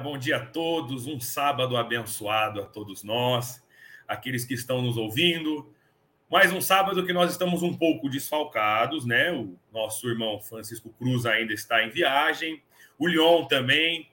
Bom dia a todos. Um sábado abençoado a todos nós, aqueles que estão nos ouvindo. Mais um sábado que nós estamos um pouco desfalcados, né? O nosso irmão Francisco Cruz ainda está em viagem. O Leon também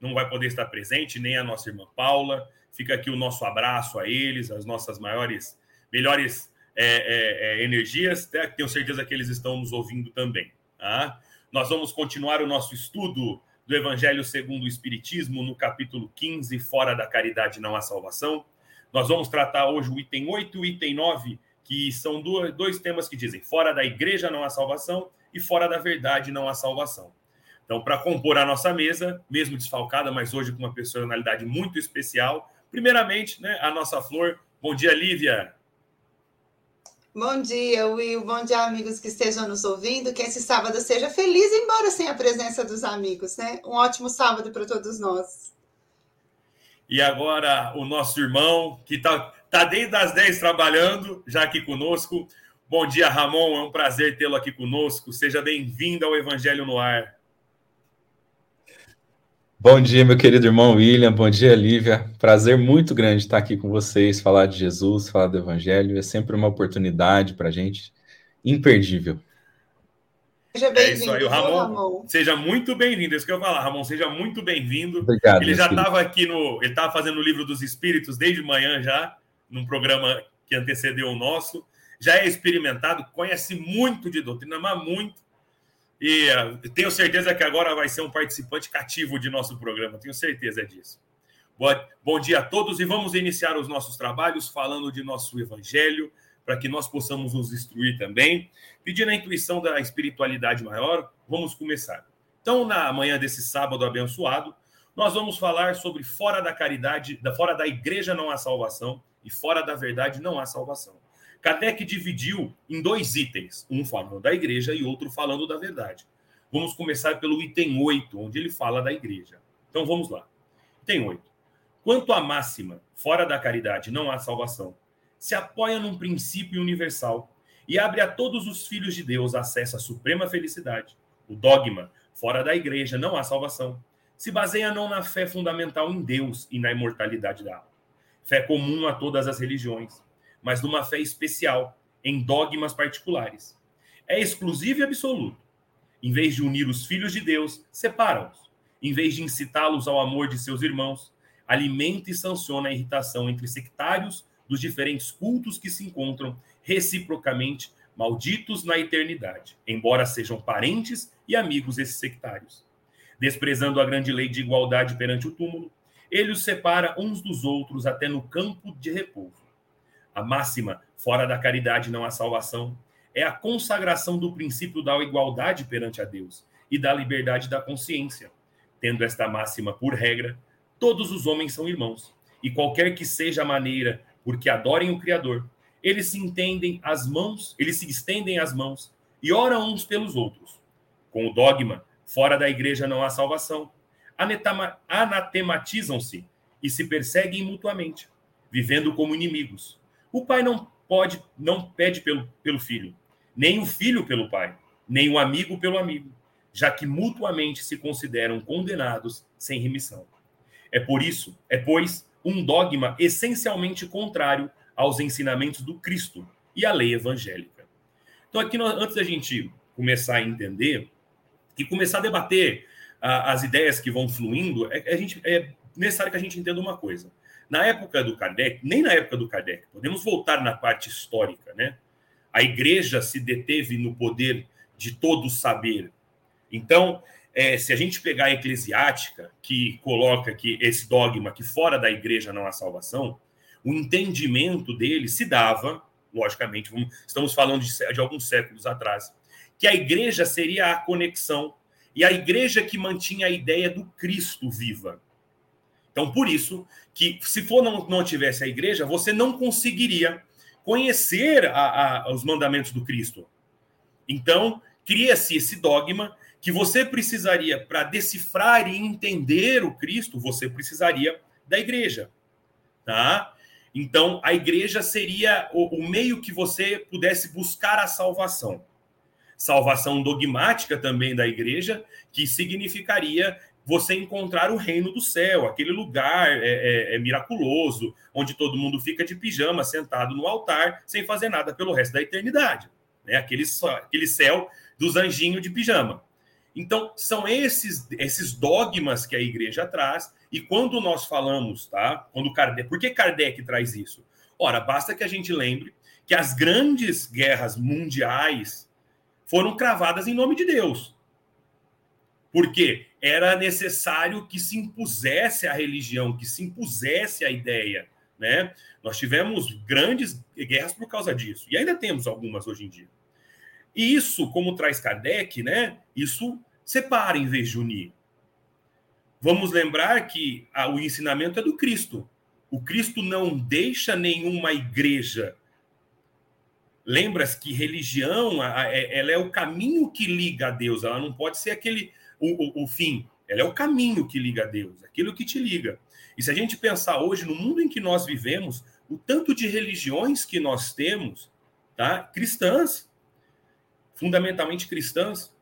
não vai poder estar presente, nem a nossa irmã Paula. Fica aqui o nosso abraço a eles, as nossas maiores, melhores é, é, é, energias. Tenho certeza que eles estão nos ouvindo também. Tá? Nós vamos continuar o nosso estudo do Evangelho segundo o Espiritismo, no capítulo 15, Fora da Caridade Não Há Salvação. Nós vamos tratar hoje o item 8 e o item 9, que são dois temas que dizem fora da igreja não há salvação e fora da verdade não há salvação. Então, para compor a nossa mesa, mesmo desfalcada, mas hoje com uma personalidade muito especial, primeiramente, né, a nossa flor. Bom dia, Lívia. Bom dia, Will. Bom dia, amigos que estejam nos ouvindo. Que esse sábado seja feliz, embora sem a presença dos amigos, né? Um ótimo sábado para todos nós. E agora, o nosso irmão, que está tá desde as 10 trabalhando, já aqui conosco. Bom dia, Ramon. É um prazer tê-lo aqui conosco. Seja bem-vindo ao Evangelho no Ar. Bom dia, meu querido irmão William. Bom dia, Lívia. Prazer muito grande estar aqui com vocês, falar de Jesus, falar do Evangelho. É sempre uma oportunidade para a gente imperdível. Seja bem-vindo. É isso aí, o Ramon, Ramon. Seja muito bem-vindo. É isso que eu ia falar, Ramon. Seja muito bem-vindo. Obrigado. Ele já estava aqui no. Ele estava fazendo o livro dos Espíritos desde manhã já, num programa que antecedeu o nosso. Já é experimentado, conhece muito de doutrina, mas muito e uh, tenho certeza que agora vai ser um participante cativo de nosso programa, tenho certeza disso. Bom dia a todos e vamos iniciar os nossos trabalhos falando de nosso evangelho, para que nós possamos nos instruir também. Pedindo a intuição da espiritualidade maior, vamos começar. Então, na manhã desse sábado abençoado, nós vamos falar sobre fora da caridade, da fora da igreja não há salvação e fora da verdade não há salvação. Kardec dividiu em dois itens, um falando da igreja e outro falando da verdade. Vamos começar pelo item 8, onde ele fala da igreja. Então vamos lá. Item 8. Quanto à máxima, fora da caridade não há salvação, se apoia num princípio universal e abre a todos os filhos de Deus acesso à suprema felicidade. O dogma, fora da igreja não há salvação, se baseia não na fé fundamental em Deus e na imortalidade da alma. Fé comum a todas as religiões mas numa fé especial, em dogmas particulares. É exclusivo e absoluto. Em vez de unir os filhos de Deus, separa-os. Em vez de incitá-los ao amor de seus irmãos, alimenta e sanciona a irritação entre sectários dos diferentes cultos que se encontram reciprocamente malditos na eternidade, embora sejam parentes e amigos esses sectários. Desprezando a grande lei de igualdade perante o túmulo, ele os separa uns dos outros até no campo de repouso a máxima, fora da caridade não há salvação, é a consagração do princípio da igualdade perante a Deus e da liberdade da consciência. Tendo esta máxima por regra, todos os homens são irmãos, e qualquer que seja a maneira por que adorem o Criador, eles se entendem as mãos, eles se estendem as mãos e oram uns pelos outros. Com o dogma, fora da igreja não há salvação, anatematizam-se e se perseguem mutuamente, vivendo como inimigos o pai não pode, não pede pelo, pelo filho, nem o filho pelo pai, nem o amigo pelo amigo, já que mutuamente se consideram condenados sem remissão. É por isso, é pois um dogma essencialmente contrário aos ensinamentos do Cristo e à lei evangélica. Então aqui nós, antes da gente começar a entender e começar a debater uh, as ideias que vão fluindo, é, a gente, é necessário que a gente entenda uma coisa. Na época do Kardec, nem na época do Kardec, podemos voltar na parte histórica, né? A igreja se deteve no poder de todo saber. Então, é, se a gente pegar a eclesiástica, que coloca que esse dogma que fora da igreja não há salvação, o entendimento dele se dava, logicamente, estamos falando de, de alguns séculos atrás, que a igreja seria a conexão e a igreja que mantinha a ideia do Cristo viva. Então, por isso que se for não, não tivesse a igreja, você não conseguiria conhecer a, a, os mandamentos do Cristo. Então, cria-se esse dogma que você precisaria, para decifrar e entender o Cristo, você precisaria da igreja. Tá? Então, a igreja seria o, o meio que você pudesse buscar a salvação. Salvação dogmática também da igreja, que significaria você encontrar o reino do céu, aquele lugar é, é, é, miraculoso, onde todo mundo fica de pijama, sentado no altar, sem fazer nada pelo resto da eternidade. Né? Aquele, aquele céu dos anjinhos de pijama. Então, são esses, esses dogmas que a igreja traz, e quando nós falamos, tá? Quando Kardec, por que Kardec traz isso? Ora, basta que a gente lembre que as grandes guerras mundiais foram cravadas em nome de Deus. Porque era necessário que se impusesse a religião, que se impusesse a ideia, né? Nós tivemos grandes guerras por causa disso, e ainda temos algumas hoje em dia. E isso, como traz Kardec, né? Isso separa em vez de unir. Vamos lembrar que a, o ensinamento é do Cristo. O Cristo não deixa nenhuma igreja. Lembra-se que religião a, a, ela é o caminho que liga a Deus, ela não pode ser aquele o, o, o fim. Ela é o caminho que liga a Deus, aquilo que te liga. E se a gente pensar hoje no mundo em que nós vivemos, o tanto de religiões que nós temos, tá? Cristãs, fundamentalmente cristãs,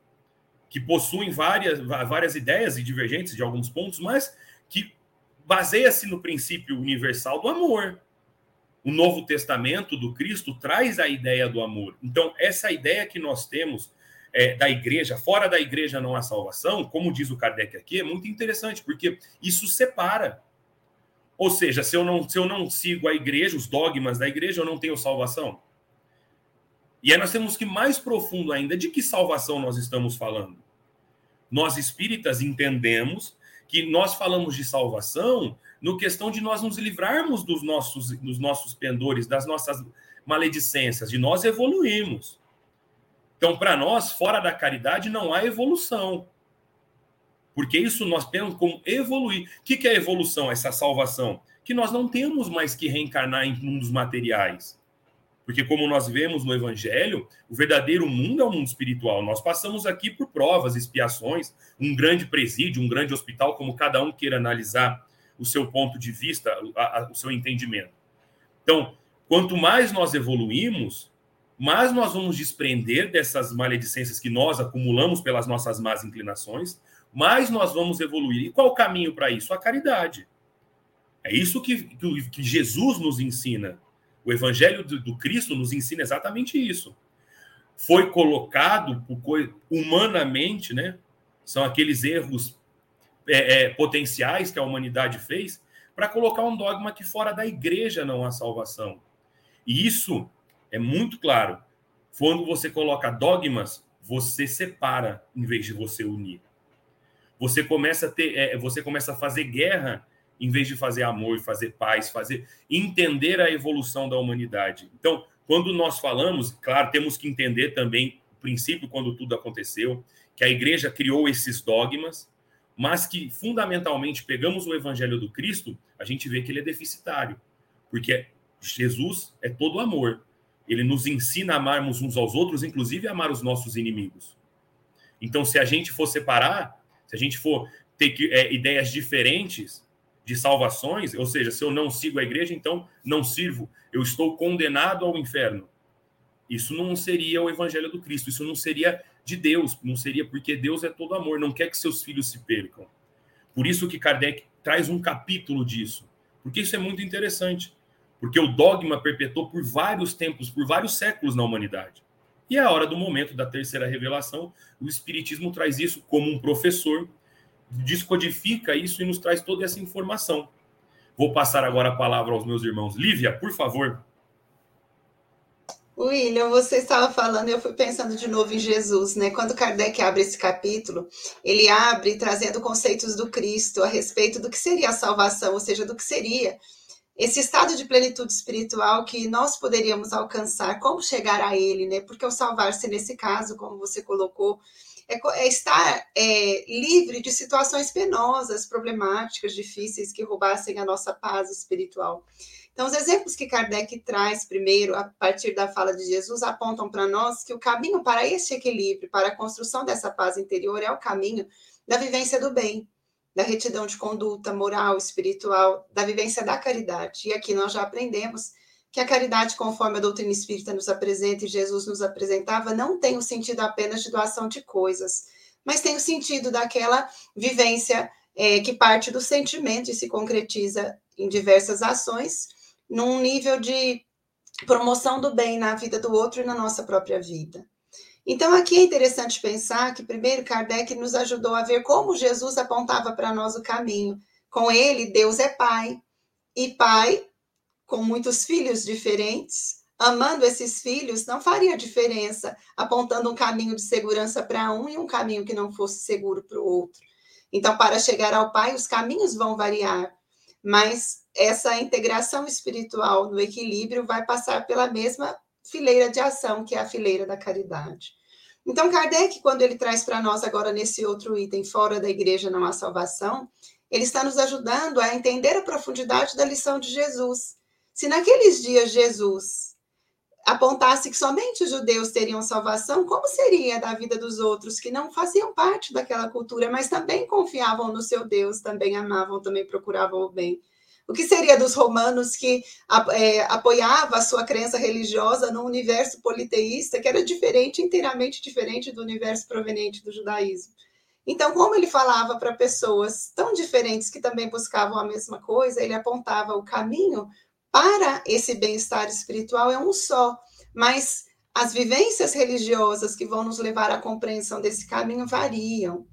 que possuem várias, várias ideias e divergentes de alguns pontos, mas que baseia-se no princípio universal do amor. O Novo Testamento do Cristo traz a ideia do amor. Então, essa ideia que nós temos é, da igreja, fora da igreja não há salvação, como diz o Kardec aqui, é muito interessante, porque isso separa. Ou seja, se eu não, se eu não sigo a igreja, os dogmas da igreja, eu não tenho salvação. E aí nós temos que mais profundo ainda de que salvação nós estamos falando. Nós espíritas entendemos que nós falamos de salvação no questão de nós nos livrarmos dos nossos, dos nossos pendores, das nossas maledicências, de nós evoluirmos. Então, para nós, fora da caridade, não há evolução. Porque isso nós temos como evoluir. O que é evolução, essa salvação? Que nós não temos mais que reencarnar em mundos materiais. Porque, como nós vemos no Evangelho, o verdadeiro mundo é o mundo espiritual. Nós passamos aqui por provas, expiações, um grande presídio, um grande hospital, como cada um queira analisar o seu ponto de vista, o seu entendimento. Então, quanto mais nós evoluímos, mais nós vamos desprender dessas maledicências que nós acumulamos pelas nossas más inclinações, mais nós vamos evoluir. E qual o caminho para isso? A caridade. É isso que, que, que Jesus nos ensina o Evangelho do, do Cristo nos ensina exatamente isso. Foi colocado humanamente, né? São aqueles erros é, é, potenciais que a humanidade fez para colocar um dogma que fora da igreja não há salvação. E isso é muito claro. Quando você coloca dogmas, você separa em vez de você unir. Você começa a ter, é, você começa a fazer guerra em vez de fazer amor, fazer paz, fazer entender a evolução da humanidade. Então, quando nós falamos, claro, temos que entender também o princípio quando tudo aconteceu, que a igreja criou esses dogmas, mas que fundamentalmente pegamos o evangelho do Cristo, a gente vê que ele é deficitário, porque Jesus é todo amor. Ele nos ensina a amarmos uns aos outros, inclusive a amar os nossos inimigos. Então, se a gente for separar, se a gente for ter que, é, ideias diferentes, de salvações, ou seja, se eu não sigo a igreja, então não sirvo, eu estou condenado ao inferno. Isso não seria o evangelho do Cristo, isso não seria de Deus, não seria porque Deus é todo amor, não quer que seus filhos se percam. Por isso que Kardec traz um capítulo disso, porque isso é muito interessante, porque o dogma perpetuou por vários tempos, por vários séculos na humanidade. E é a hora do momento da terceira revelação, o Espiritismo traz isso como um professor descodifica isso e nos traz toda essa informação. Vou passar agora a palavra aos meus irmãos. Lívia, por favor. William, você estava falando, eu fui pensando de novo em Jesus, né? Quando Kardec abre esse capítulo, ele abre trazendo conceitos do Cristo a respeito do que seria a salvação, ou seja, do que seria esse estado de plenitude espiritual que nós poderíamos alcançar, como chegar a ele, né? Porque o salvar-se, nesse caso, como você colocou, é, é estar é, livre de situações penosas, problemáticas, difíceis que roubassem a nossa paz espiritual. Então, os exemplos que Kardec traz primeiro, a partir da fala de Jesus, apontam para nós que o caminho para este equilíbrio, para a construção dessa paz interior, é o caminho da vivência do bem, da retidão de conduta moral, espiritual, da vivência da caridade. E aqui nós já aprendemos que a caridade, conforme a doutrina espírita nos apresenta e Jesus nos apresentava, não tem o sentido apenas de doação de coisas, mas tem o sentido daquela vivência é, que parte do sentimento e se concretiza em diversas ações, num nível de promoção do bem na vida do outro e na nossa própria vida. Então, aqui é interessante pensar que, primeiro, Kardec nos ajudou a ver como Jesus apontava para nós o caminho. Com ele, Deus é Pai, e Pai com muitos filhos diferentes, amando esses filhos, não faria diferença, apontando um caminho de segurança para um e um caminho que não fosse seguro para o outro. Então, para chegar ao Pai, os caminhos vão variar, mas essa integração espiritual no equilíbrio vai passar pela mesma fileira de ação, que é a fileira da caridade. Então, Kardec, quando ele traz para nós agora nesse outro item, fora da igreja não há salvação, ele está nos ajudando a entender a profundidade da lição de Jesus. Se naqueles dias Jesus apontasse que somente os judeus teriam salvação, como seria da vida dos outros que não faziam parte daquela cultura, mas também confiavam no seu Deus, também amavam, também procuravam o bem? O que seria dos romanos que é, apoiava a sua crença religiosa no universo politeísta, que era diferente, inteiramente diferente do universo proveniente do judaísmo? Então, como ele falava para pessoas tão diferentes que também buscavam a mesma coisa, ele apontava o caminho para esse bem-estar espiritual é um só, mas as vivências religiosas que vão nos levar à compreensão desse caminho variam.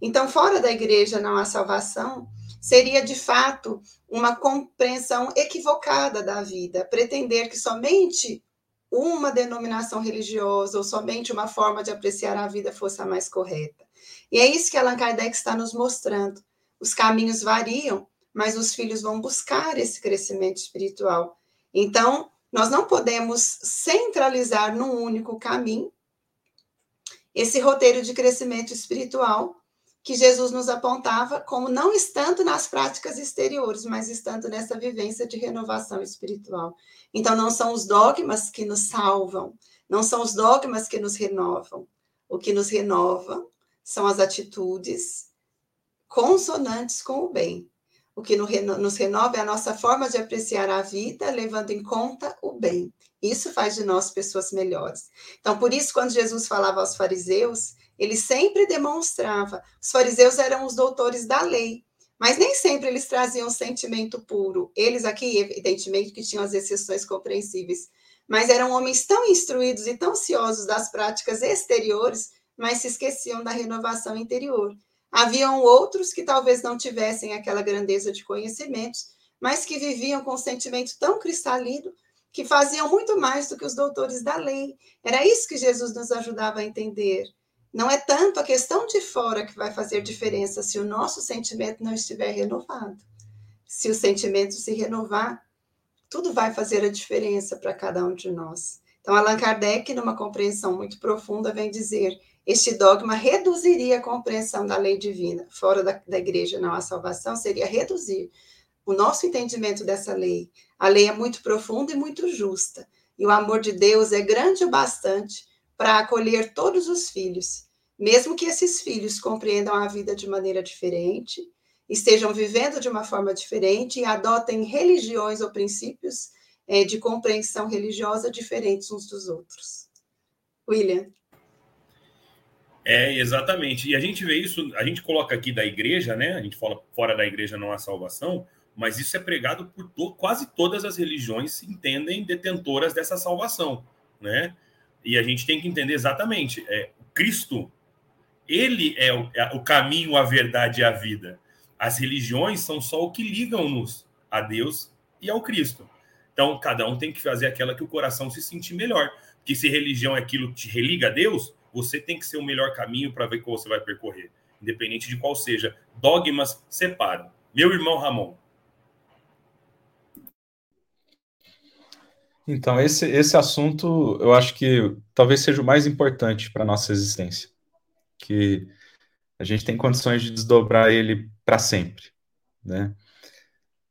Então, fora da igreja não há salvação, seria de fato uma compreensão equivocada da vida, pretender que somente uma denominação religiosa ou somente uma forma de apreciar a vida fosse a mais correta. E é isso que Allan Kardec está nos mostrando. Os caminhos variam, mas os filhos vão buscar esse crescimento espiritual. Então, nós não podemos centralizar num único caminho esse roteiro de crescimento espiritual que Jesus nos apontava como não estando nas práticas exteriores, mas estando nessa vivência de renovação espiritual. Então, não são os dogmas que nos salvam, não são os dogmas que nos renovam. O que nos renova são as atitudes consonantes com o bem. O que nos renova é a nossa forma de apreciar a vida, levando em conta o bem. Isso faz de nós pessoas melhores. Então, por isso, quando Jesus falava aos fariseus, ele sempre demonstrava. Os fariseus eram os doutores da lei, mas nem sempre eles traziam sentimento puro. Eles aqui, evidentemente, que tinham as exceções compreensíveis, mas eram homens tão instruídos e tão ciosos das práticas exteriores, mas se esqueciam da renovação interior. Haviam outros que talvez não tivessem aquela grandeza de conhecimentos, mas que viviam com um sentimento tão cristalino que faziam muito mais do que os doutores da lei. Era isso que Jesus nos ajudava a entender. Não é tanto a questão de fora que vai fazer diferença se o nosso sentimento não estiver renovado. Se o sentimento se renovar, tudo vai fazer a diferença para cada um de nós. Então, Allan Kardec, numa compreensão muito profunda, vem dizer: este dogma reduziria a compreensão da lei divina. Fora da, da igreja não há salvação, seria reduzir o nosso entendimento dessa lei. A lei é muito profunda e muito justa. E o amor de Deus é grande o bastante para acolher todos os filhos, mesmo que esses filhos compreendam a vida de maneira diferente, estejam vivendo de uma forma diferente e adotem religiões ou princípios é, de compreensão religiosa diferentes uns dos outros. William. É, exatamente. E a gente vê isso, a gente coloca aqui da igreja, né? A gente fala fora da igreja não há salvação, mas isso é pregado por to quase todas as religiões se entendem detentoras dessa salvação, né? E a gente tem que entender exatamente, é, Cristo, ele é o, é o caminho, a verdade e a vida. As religiões são só o que ligam-nos a Deus e ao Cristo. Então, cada um tem que fazer aquela que o coração se sentir melhor. Porque se religião é aquilo que te religa a Deus, você tem que ser o melhor caminho para ver qual você vai percorrer. Independente de qual seja. Dogmas separam. Meu irmão Ramon. Então, esse, esse assunto eu acho que talvez seja o mais importante para a nossa existência. porque a gente tem condições de desdobrar ele para sempre, né?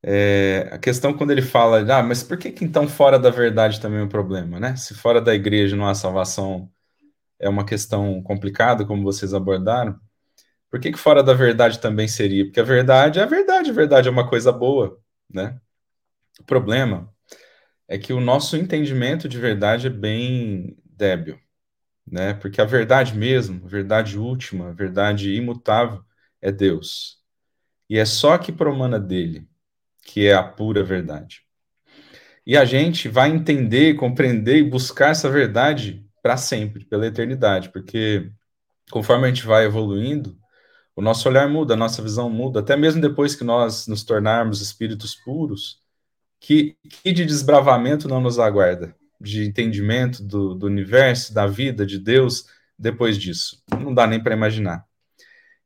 É, a questão quando ele fala, ah, mas por que, que então fora da verdade também é um problema, né? Se fora da igreja não há salvação, é uma questão complicada, como vocês abordaram. Por que, que fora da verdade também seria? Porque a verdade é a verdade, a verdade é uma coisa boa, né? O problema é que o nosso entendimento de verdade é bem débil, né? Porque a verdade mesmo, a verdade última, a verdade imutável é Deus. E é só que promana dele, que é a pura verdade. E a gente vai entender, compreender e buscar essa verdade para sempre, pela eternidade, porque conforme a gente vai evoluindo, o nosso olhar muda, a nossa visão muda, até mesmo depois que nós nos tornarmos espíritos puros, que, que de desbravamento não nos aguarda? De entendimento do, do universo, da vida, de Deus, depois disso? Não dá nem para imaginar.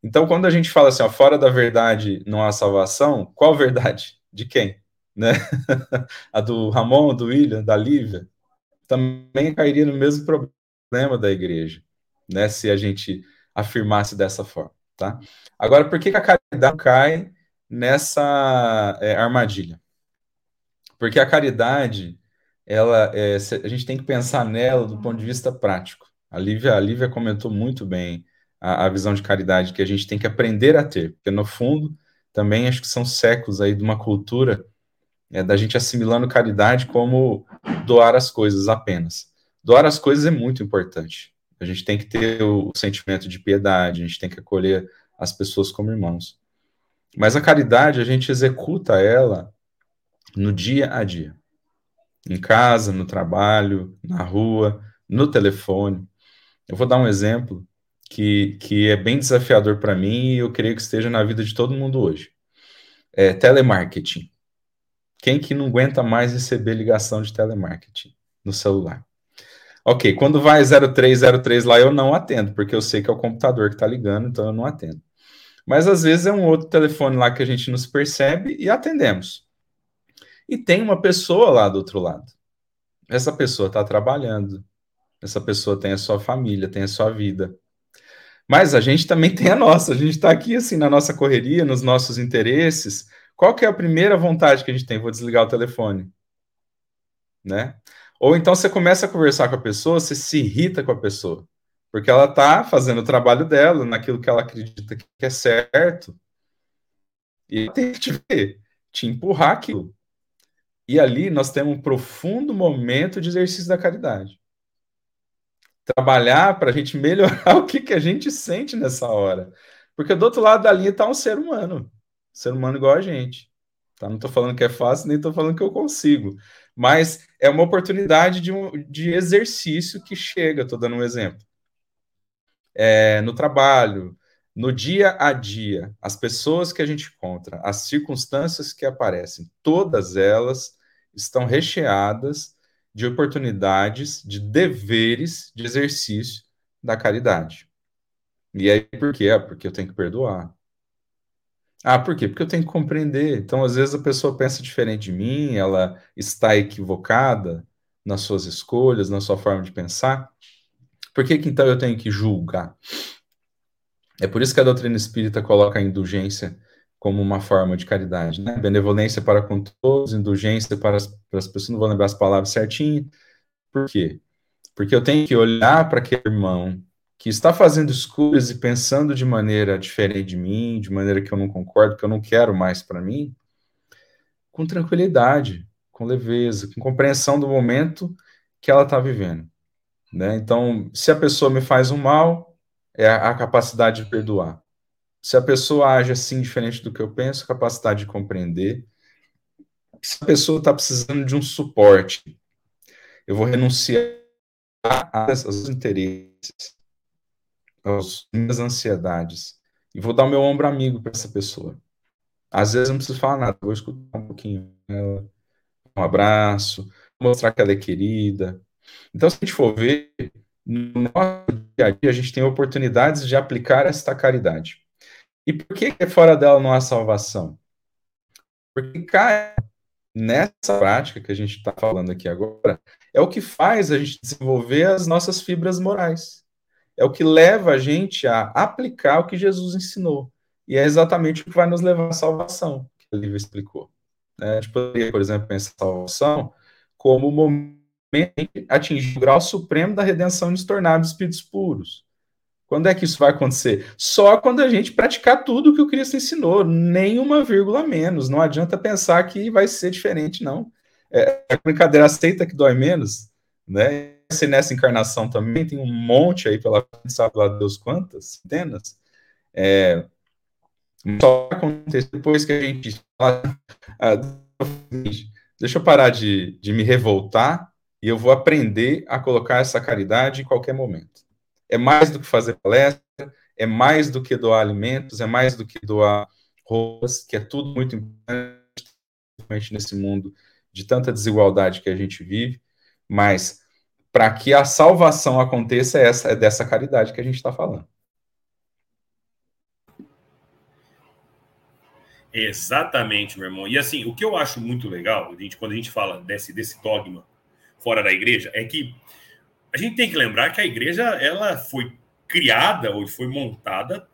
Então, quando a gente fala assim, ó, fora da verdade não há salvação, qual verdade? De quem? Né? a do Ramon, do William, da Lívia? Também cairia no mesmo problema da igreja, né? Se a gente afirmasse dessa forma. Tá? Agora, por que, que a caridade cai nessa é, armadilha? Porque a caridade, ela, é, a gente tem que pensar nela do ponto de vista prático. A Lívia, a Lívia comentou muito bem a, a visão de caridade que a gente tem que aprender a ter, porque no fundo também acho que são séculos aí de uma cultura é, da gente assimilando caridade como doar as coisas apenas. Doar as coisas é muito importante. A gente tem que ter o sentimento de piedade, a gente tem que acolher as pessoas como irmãos. Mas a caridade, a gente executa ela no dia a dia. Em casa, no trabalho, na rua, no telefone. Eu vou dar um exemplo que, que é bem desafiador para mim e eu creio que esteja na vida de todo mundo hoje. É telemarketing. Quem que não aguenta mais receber ligação de telemarketing no celular? Ok, quando vai 0303 lá, eu não atendo, porque eu sei que é o computador que está ligando, então eu não atendo. Mas às vezes é um outro telefone lá que a gente nos percebe e atendemos. E tem uma pessoa lá do outro lado. Essa pessoa está trabalhando, essa pessoa tem a sua família, tem a sua vida. Mas a gente também tem a nossa, a gente está aqui assim na nossa correria, nos nossos interesses. Qual que é a primeira vontade que a gente tem? Vou desligar o telefone. Né? Ou então você começa a conversar com a pessoa, você se irrita com a pessoa, porque ela está fazendo o trabalho dela, naquilo que ela acredita que é certo, e tem que te ver, te empurrar aquilo. E ali nós temos um profundo momento de exercício da caridade. Trabalhar para a gente melhorar o que, que a gente sente nessa hora. Porque do outro lado da linha está um ser humano. Ser humano igual a gente. Tá? Não estou falando que é fácil, nem estou falando que eu consigo mas é uma oportunidade de, um, de exercício que chega, estou dando um exemplo. É, no trabalho, no dia a dia, as pessoas que a gente encontra, as circunstâncias que aparecem, todas elas estão recheadas de oportunidades, de deveres de exercício da caridade. E aí por quê? Ah, porque eu tenho que perdoar. Ah, por quê? Porque eu tenho que compreender. Então, às vezes, a pessoa pensa diferente de mim, ela está equivocada nas suas escolhas, na sua forma de pensar. Por que, que então eu tenho que julgar? É por isso que a doutrina espírita coloca a indulgência como uma forma de caridade, né? Benevolência para com todos, indulgência para as, para as pessoas, não vou lembrar as palavras certinho. Por quê? Porque eu tenho que olhar para aquele irmão que está fazendo escolhas e pensando de maneira diferente de mim, de maneira que eu não concordo, que eu não quero mais para mim, com tranquilidade, com leveza, com compreensão do momento que ela está vivendo. Né? Então, se a pessoa me faz um mal, é a capacidade de perdoar. Se a pessoa age assim diferente do que eu penso, capacidade de compreender. Se a pessoa está precisando de um suporte, eu vou renunciar aos interesses as minhas ansiedades e vou dar o meu ombro amigo para essa pessoa. Às vezes eu não preciso falar nada, vou escutar um pouquinho ela, um abraço, mostrar que ela é querida. Então, se a gente for ver, no nosso dia a dia, a gente tem oportunidades de aplicar esta caridade. E por que, que fora dela não há salvação? Porque cai nessa prática que a gente está falando aqui agora, é o que faz a gente desenvolver as nossas fibras morais é o que leva a gente a aplicar o que Jesus ensinou. E é exatamente o que vai nos levar à salvação, que o livro explicou. Né? A gente poderia, por exemplo, pensar a salvação como o momento atingir o grau supremo da redenção e nos tornarmos espíritos puros. Quando é que isso vai acontecer? Só quando a gente praticar tudo que o Cristo ensinou, nem uma vírgula menos. Não adianta pensar que vai ser diferente, não. É, a brincadeira aceita que dói menos, né? Se nessa encarnação também tem um monte aí pela sabe lá Deus quantas, centenas. É, só acontecer depois que a gente ah, deixa eu parar de, de me revoltar e eu vou aprender a colocar essa caridade em qualquer momento é mais do que fazer palestra, é mais do que doar alimentos, é mais do que doar roupas, que é tudo muito importante nesse mundo de tanta desigualdade que a gente vive, mas para que a salvação aconteça é, essa, é dessa caridade que a gente está falando. Exatamente, meu irmão. E assim, o que eu acho muito legal, a gente, quando a gente fala desse, desse dogma fora da igreja, é que a gente tem que lembrar que a igreja ela foi criada ou foi montada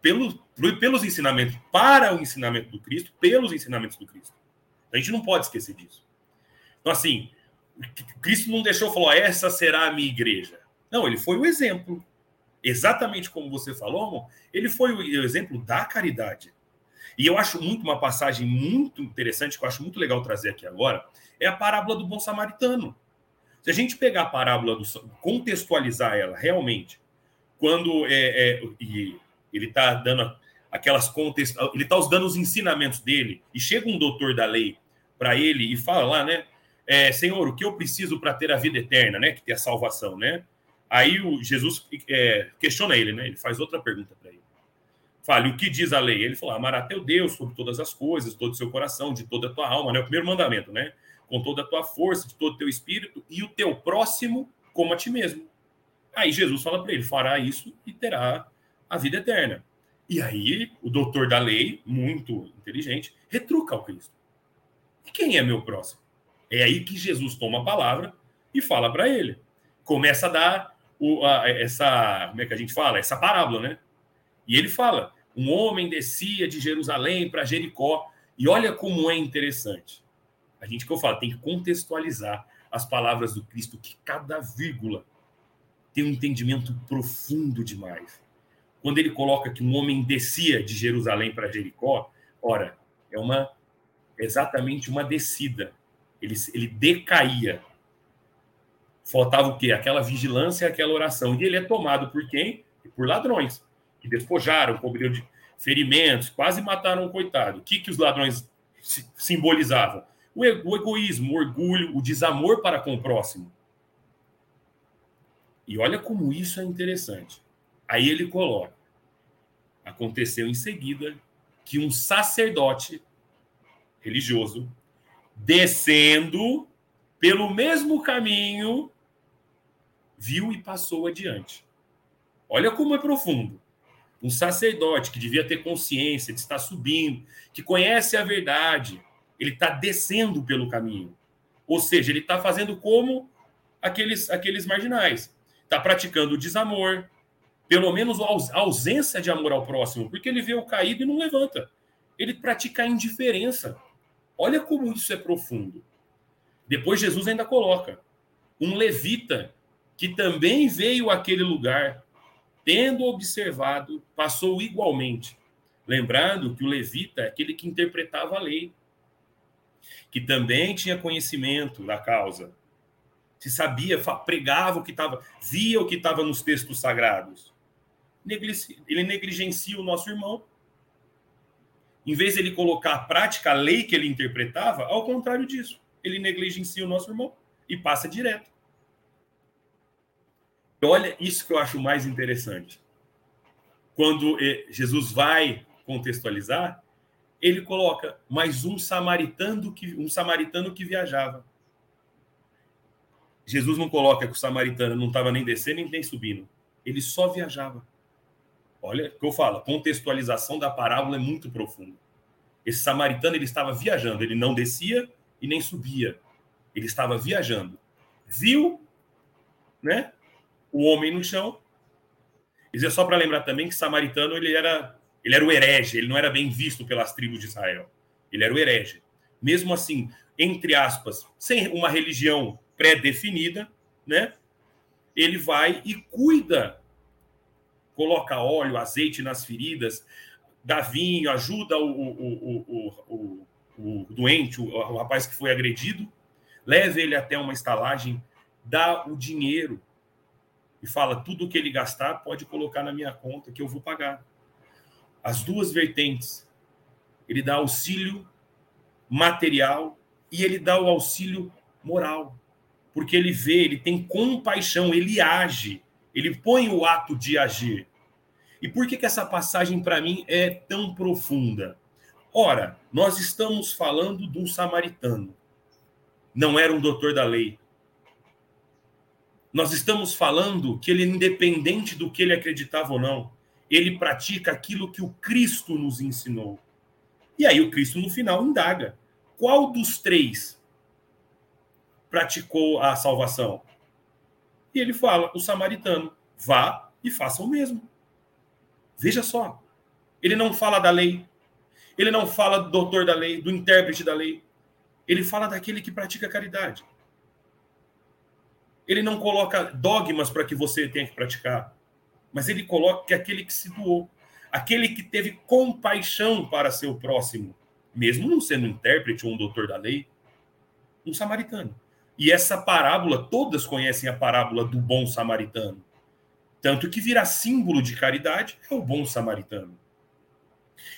pelo, pelos ensinamentos, para o ensinamento do Cristo, pelos ensinamentos do Cristo. A gente não pode esquecer disso. Então, assim, Cristo não deixou falar, essa será a minha igreja. Não, ele foi o exemplo. Exatamente como você falou, irmão, ele foi o exemplo da caridade. E eu acho muito uma passagem muito interessante, que eu acho muito legal trazer aqui agora, é a parábola do bom samaritano. Se a gente pegar a parábola, do, contextualizar ela realmente, quando é, é ele está dando aquelas contest... ele está dando os ensinamentos dele, e chega um doutor da lei para ele e fala lá, né? É, Senhor, o que eu preciso para ter a vida eterna, né? Que ter a salvação, né? Aí o Jesus é, questiona ele, né? Ele faz outra pergunta para ele. Fale, o que diz a lei? Ele fala, amar a teu Deus sobre todas as coisas, todo o seu coração, de toda a tua alma, né? O primeiro mandamento, né? com toda a tua força, de todo o teu espírito, e o teu próximo como a ti mesmo. Aí Jesus fala para ele: fará isso e terá a vida eterna. E aí o doutor da lei, muito inteligente, retruca ao Cristo. E quem é meu próximo? É aí que Jesus toma a palavra e fala para ele. Começa a dar o, a, essa, como é que a gente fala? Essa parábola, né? E ele fala: um homem descia de Jerusalém para Jericó. E olha como é interessante. A gente que eu falo, tem que contextualizar as palavras do Cristo, que cada vírgula tem um entendimento profundo demais. Quando ele coloca que um homem descia de Jerusalém para Jericó, ora, é uma exatamente uma descida. Ele, ele decaía. Faltava o quê? Aquela vigilância aquela oração. E ele é tomado por quem? Por ladrões, que despojaram, cobriram de ferimentos, quase mataram um coitado. O que, que os ladrões simbolizavam? o, egoísmo, o orgulho, o desamor para com o próximo. E olha como isso é interessante. Aí ele coloca: aconteceu em seguida que um sacerdote religioso, descendo pelo mesmo caminho, viu e passou adiante. Olha como é profundo. Um sacerdote que devia ter consciência de estar subindo, que conhece a verdade, ele está descendo pelo caminho. Ou seja, ele está fazendo como aqueles, aqueles marginais. Está praticando o desamor, pelo menos a ausência de amor ao próximo, porque ele vê o caído e não levanta. Ele pratica a indiferença. Olha como isso é profundo. Depois Jesus ainda coloca um levita que também veio àquele lugar, tendo observado, passou igualmente. Lembrando que o levita é aquele que interpretava a lei que também tinha conhecimento da causa, se sabia, pregava o que estava, via o que estava nos textos sagrados. Ele negligencia o nosso irmão. Em vez de ele colocar à prática a lei que ele interpretava, ao contrário disso, ele negligencia o nosso irmão e passa direto. Olha isso que eu acho mais interessante. Quando eh, Jesus vai contextualizar, ele coloca mais um samaritano que um samaritano que viajava. Jesus não coloca que o samaritano não estava nem descendo nem subindo. Ele só viajava. Olha o que eu falo, a contextualização da parábola é muito profunda. Esse samaritano ele estava viajando, ele não descia e nem subia. Ele estava viajando. Viu, né? O homem no chão Isso é só para lembrar também que samaritano ele era, ele era o herege, ele não era bem visto pelas tribos de Israel. Ele era o herege. Mesmo assim, entre aspas, sem uma religião pré-definida, né? Ele vai e cuida, coloca óleo, azeite nas feridas, dá vinho, ajuda o, o, o, o doente, o rapaz que foi agredido, leva ele até uma estalagem, dá o dinheiro e fala: tudo que ele gastar pode colocar na minha conta que eu vou pagar. As duas vertentes. Ele dá auxílio material e ele dá o auxílio moral. Porque ele vê, ele tem compaixão, ele age, ele põe o ato de agir. E por que, que essa passagem para mim é tão profunda? Ora, nós estamos falando de um samaritano. Não era um doutor da lei. Nós estamos falando que ele, independente do que ele acreditava ou não, ele pratica aquilo que o Cristo nos ensinou. E aí o Cristo, no final, indaga: qual dos três praticou a salvação? E ele fala: o samaritano, vá e faça o mesmo. Veja só, ele não fala da lei, ele não fala do doutor da lei, do intérprete da lei, ele fala daquele que pratica caridade. Ele não coloca dogmas para que você tenha que praticar, mas ele coloca que aquele que se doou, aquele que teve compaixão para seu próximo, mesmo não sendo um intérprete ou um doutor da lei, um samaritano. E essa parábola, todas conhecem a parábola do bom samaritano. Tanto que vira símbolo de caridade é o bom samaritano.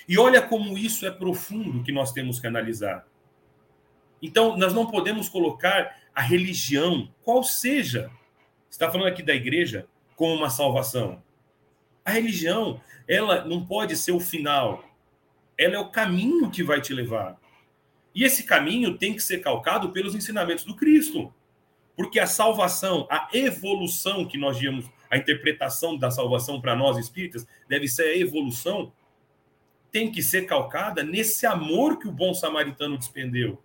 E olha como isso é profundo que nós temos que analisar. Então, nós não podemos colocar a religião, qual seja, está falando aqui da igreja, como uma salvação. A religião, ela não pode ser o final. Ela é o caminho que vai te levar. E esse caminho tem que ser calcado pelos ensinamentos do Cristo. Porque a salvação, a evolução que nós digamos, a interpretação da salvação para nós espíritas, deve ser a evolução, tem que ser calcada nesse amor que o bom samaritano despendeu.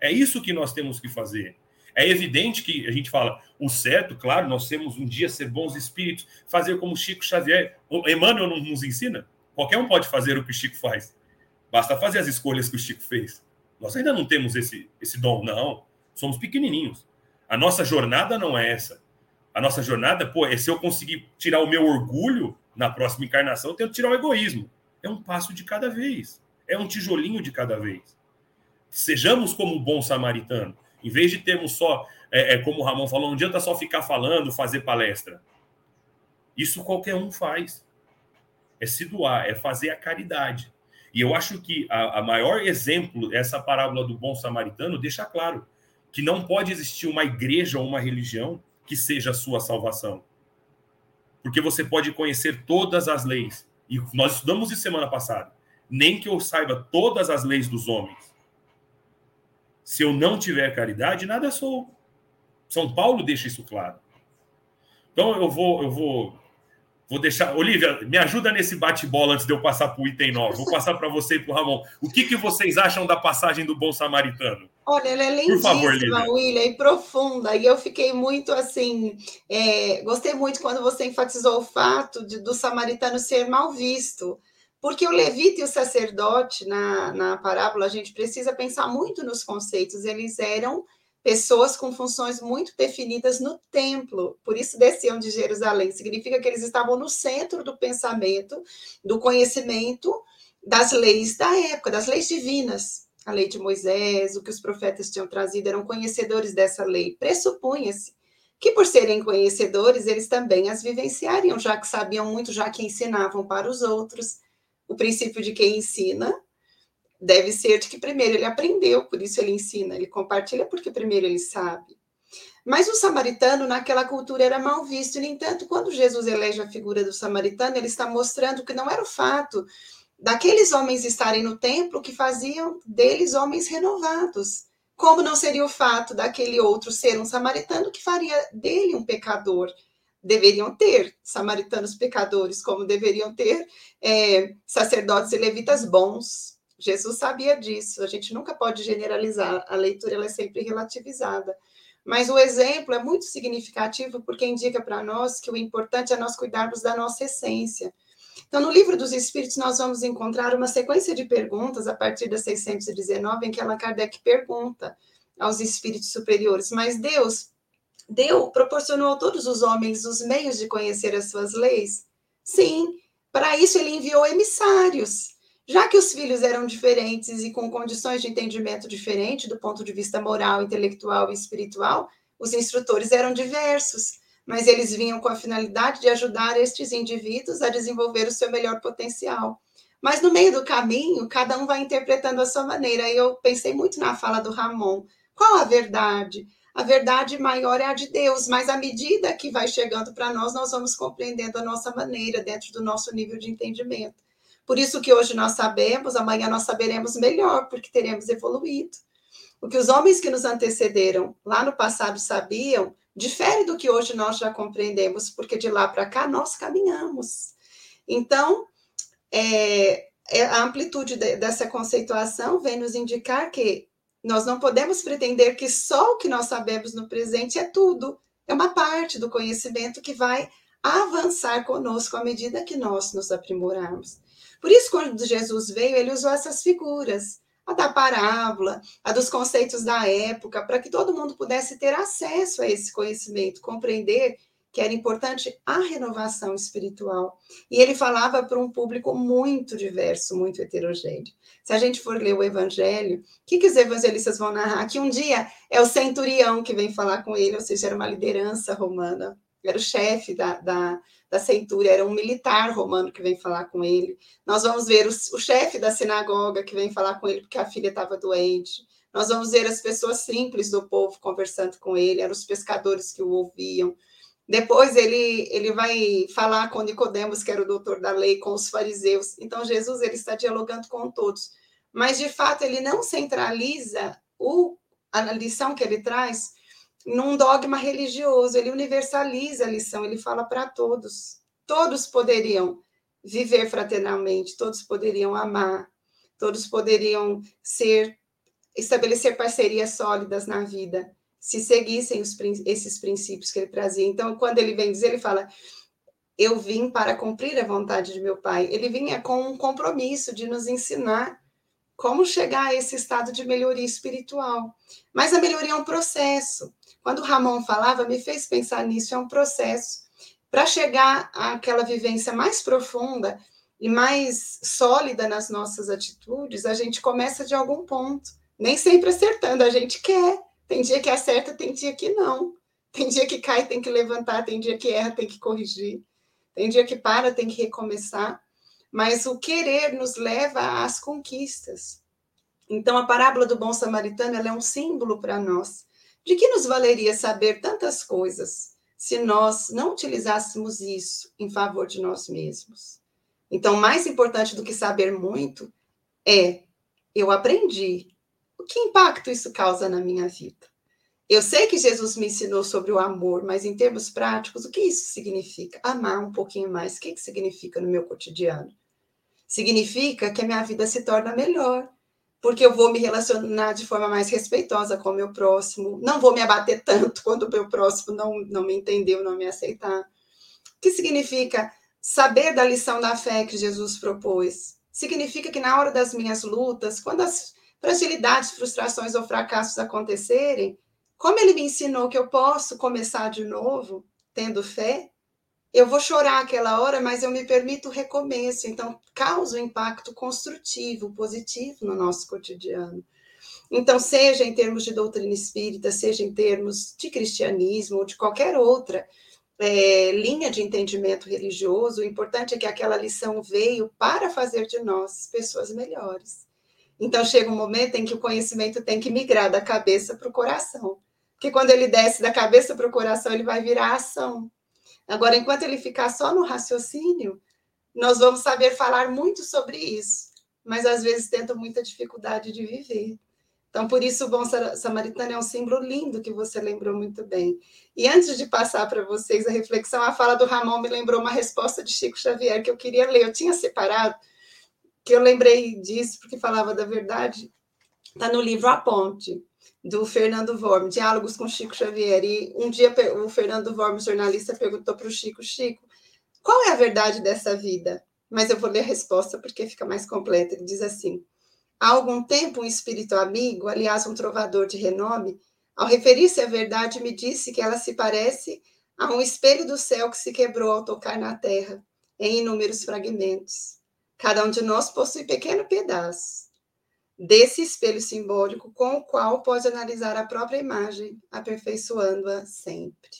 É isso que nós temos que fazer. É evidente que a gente fala o certo, claro, nós temos um dia ser bons espíritos, fazer como Chico Xavier. Emmanuel não nos ensina. Qualquer um pode fazer o que o Chico faz. Basta fazer as escolhas que o Chico fez. Nós ainda não temos esse, esse dom, não. Somos pequenininhos. A nossa jornada não é essa. A nossa jornada, pô, é se eu conseguir tirar o meu orgulho na próxima encarnação, eu tenho que tirar o egoísmo. É um passo de cada vez. É um tijolinho de cada vez. Sejamos como o bom samaritano. Em vez de termos só, é, é, como o Ramon falou, não adianta só ficar falando, fazer palestra. Isso qualquer um faz. É se doar, é fazer a caridade. E eu acho que a, a maior exemplo, essa parábola do bom samaritano, deixa claro que não pode existir uma igreja ou uma religião que seja a sua salvação. Porque você pode conhecer todas as leis. E nós estudamos isso semana passada. Nem que eu saiba todas as leis dos homens se eu não tiver caridade, nada sou. São Paulo deixa isso claro. Então eu vou, eu vou, vou deixar. Olivia, me ajuda nesse bate-bola antes de eu passar para o item 9. Vou passar para você e para o Ramon. O que, que vocês acham da passagem do Bom Samaritano? Olha, ela é lindíssima, favor, William, e profunda. E eu fiquei muito assim. É, gostei muito quando você enfatizou o fato de, do samaritano ser mal visto. Porque o levita e o sacerdote, na, na parábola, a gente precisa pensar muito nos conceitos. Eles eram pessoas com funções muito definidas no templo, por isso desciam de Jerusalém. Significa que eles estavam no centro do pensamento, do conhecimento das leis da época, das leis divinas. A lei de Moisés, o que os profetas tinham trazido, eram conhecedores dessa lei. Pressupunha-se que, por serem conhecedores, eles também as vivenciariam, já que sabiam muito, já que ensinavam para os outros o princípio de quem ensina deve ser de que primeiro ele aprendeu, por isso ele ensina, ele compartilha porque primeiro ele sabe. Mas o samaritano naquela cultura era mal visto, no entanto, quando Jesus elege a figura do samaritano, ele está mostrando que não era o fato daqueles homens estarem no templo que faziam deles homens renovados. Como não seria o fato daquele outro ser um samaritano que faria dele um pecador? deveriam ter samaritanos pecadores, como deveriam ter é, sacerdotes e levitas bons. Jesus sabia disso. A gente nunca pode generalizar. A leitura ela é sempre relativizada. Mas o exemplo é muito significativo porque indica para nós que o importante é nós cuidarmos da nossa essência. Então, no livro dos Espíritos, nós vamos encontrar uma sequência de perguntas a partir da 619, em que Allan Kardec pergunta aos espíritos superiores: Mas Deus deu, proporcionou a todos os homens os meios de conhecer as suas leis? Sim, para isso ele enviou emissários. Já que os filhos eram diferentes e com condições de entendimento diferentes do ponto de vista moral, intelectual e espiritual, os instrutores eram diversos, mas eles vinham com a finalidade de ajudar estes indivíduos a desenvolver o seu melhor potencial. Mas no meio do caminho, cada um vai interpretando a sua maneira. E eu pensei muito na fala do Ramon. Qual a verdade? A verdade maior é a de Deus, mas à medida que vai chegando para nós, nós vamos compreendendo a nossa maneira dentro do nosso nível de entendimento. Por isso que hoje nós sabemos, amanhã nós saberemos melhor, porque teremos evoluído. O que os homens que nos antecederam lá no passado sabiam, difere do que hoje nós já compreendemos, porque de lá para cá nós caminhamos. Então, é, é, a amplitude de, dessa conceituação vem nos indicar que nós não podemos pretender que só o que nós sabemos no presente é tudo. É uma parte do conhecimento que vai avançar conosco à medida que nós nos aprimorarmos. Por isso, quando Jesus veio, ele usou essas figuras, a da parábola, a dos conceitos da época, para que todo mundo pudesse ter acesso a esse conhecimento, compreender que era importante a renovação espiritual. E ele falava para um público muito diverso, muito heterogêneo. Se a gente for ler o Evangelho, o que, que os evangelistas vão narrar? Que um dia é o centurião que vem falar com ele, ou seja, era uma liderança romana, era o chefe da, da, da centúria, era um militar romano que vem falar com ele. Nós vamos ver o, o chefe da sinagoga que vem falar com ele porque a filha estava doente. Nós vamos ver as pessoas simples do povo conversando com ele, eram os pescadores que o ouviam. Depois ele, ele vai falar com Nicodemos, que era o doutor da lei, com os fariseus. Então Jesus ele está dialogando com todos, mas de fato ele não centraliza o, a lição que ele traz num dogma religioso, ele universaliza a lição, ele fala para todos. Todos poderiam viver fraternalmente, todos poderiam amar, todos poderiam ser estabelecer parcerias sólidas na vida, se seguissem os, esses princípios que ele trazia. Então, quando ele vem dizer, ele fala: Eu vim para cumprir a vontade de meu Pai. Ele vinha com um compromisso de nos ensinar como chegar a esse estado de melhoria espiritual. Mas a melhoria é um processo. Quando o Ramon falava, me fez pensar nisso, é um processo. Para chegar àquela vivência mais profunda e mais sólida nas nossas atitudes, a gente começa de algum ponto. Nem sempre acertando, a gente quer. Tem dia que acerta, tem dia que não. Tem dia que cai, tem que levantar, tem dia que erra, tem que corrigir. Tem dia que para, tem que recomeçar. Mas o querer nos leva às conquistas. Então, a parábola do bom samaritano é um símbolo para nós de que nos valeria saber tantas coisas se nós não utilizássemos isso em favor de nós mesmos? Então, mais importante do que saber muito é eu aprendi. O que impacto isso causa na minha vida? Eu sei que Jesus me ensinou sobre o amor, mas em termos práticos, o que isso significa? Amar um pouquinho mais. O que, que significa no meu cotidiano? Significa que a minha vida se torna melhor, porque eu vou me relacionar de forma mais respeitosa com o meu próximo, não vou me abater tanto quando o meu próximo não, não me entendeu, não me aceitar. O que significa saber da lição da fé que Jesus propôs? Significa que na hora das minhas lutas, quando as fragilidades, frustrações ou fracassos acontecerem, como ele me ensinou que eu posso começar de novo, tendo fé, eu vou chorar aquela hora, mas eu me permito o recomeço. Então, causa um impacto construtivo, positivo no nosso cotidiano. Então, seja em termos de doutrina espírita, seja em termos de cristianismo ou de qualquer outra é, linha de entendimento religioso, o importante é que aquela lição veio para fazer de nós pessoas melhores. Então, chega um momento em que o conhecimento tem que migrar da cabeça para o coração. Porque quando ele desce da cabeça para o coração, ele vai virar ação. Agora, enquanto ele ficar só no raciocínio, nós vamos saber falar muito sobre isso, mas às vezes tenta muita dificuldade de viver. Então, por isso, o bom samaritano é um símbolo lindo que você lembrou muito bem. E antes de passar para vocês a reflexão, a fala do Ramon me lembrou uma resposta de Chico Xavier que eu queria ler. Eu tinha separado, que eu lembrei disso porque falava da verdade. Está no livro A Ponte. Do Fernando Vorm, Diálogos com Chico Xavier. E um dia o Fernando Vorm, jornalista, perguntou para o Chico: Chico, qual é a verdade dessa vida? Mas eu vou ler a resposta porque fica mais completa. Ele diz assim: Há algum tempo, um espírito amigo, aliás, um trovador de renome, ao referir-se à verdade, me disse que ela se parece a um espelho do céu que se quebrou ao tocar na terra, em inúmeros fragmentos. Cada um de nós possui pequeno pedaço desse espelho simbólico com o qual pode analisar a própria imagem, aperfeiçoando-a sempre.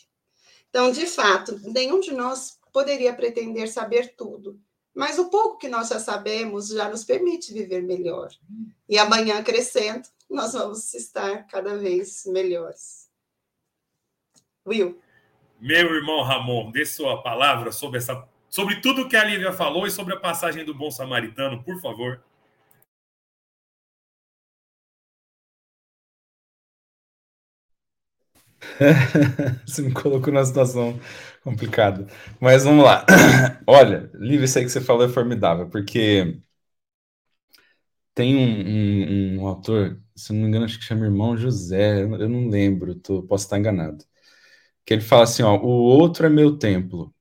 Então, de fato, nenhum de nós poderia pretender saber tudo, mas o pouco que nós já sabemos já nos permite viver melhor. E amanhã, crescendo, nós vamos estar cada vez melhores. Will. Meu irmão Ramon, dê sua palavra sobre, essa, sobre tudo que a Lívia falou e sobre a passagem do bom samaritano, por favor. você me colocou numa situação complicada. Mas vamos lá. Olha, Lívia, isso aí que você falou é formidável, porque tem um, um, um, autor, se não me engano, acho que chama Irmão José, eu não lembro, tô, posso estar enganado. Que ele fala assim: ó, o outro é meu templo.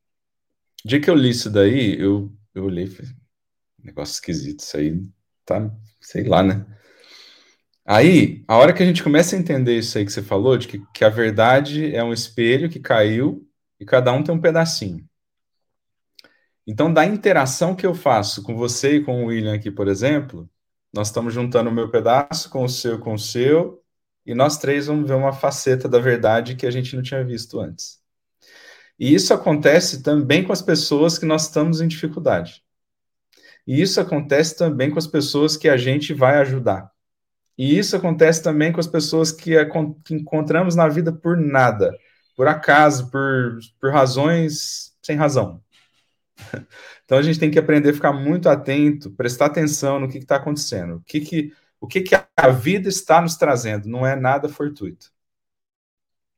O dia que eu li isso daí, eu, eu olhei e falei, negócio esquisito, isso aí tá, sei lá, né? Aí, a hora que a gente começa a entender isso aí que você falou, de que, que a verdade é um espelho que caiu e cada um tem um pedacinho. Então, da interação que eu faço com você e com o William aqui, por exemplo, nós estamos juntando o meu pedaço com o seu, com o seu, e nós três vamos ver uma faceta da verdade que a gente não tinha visto antes. E isso acontece também com as pessoas que nós estamos em dificuldade. E isso acontece também com as pessoas que a gente vai ajudar. E isso acontece também com as pessoas que, que encontramos na vida por nada, por acaso, por, por razões sem razão. Então a gente tem que aprender a ficar muito atento, prestar atenção no que está acontecendo, o que, que, o que, que a vida está nos trazendo. Não é nada fortuito,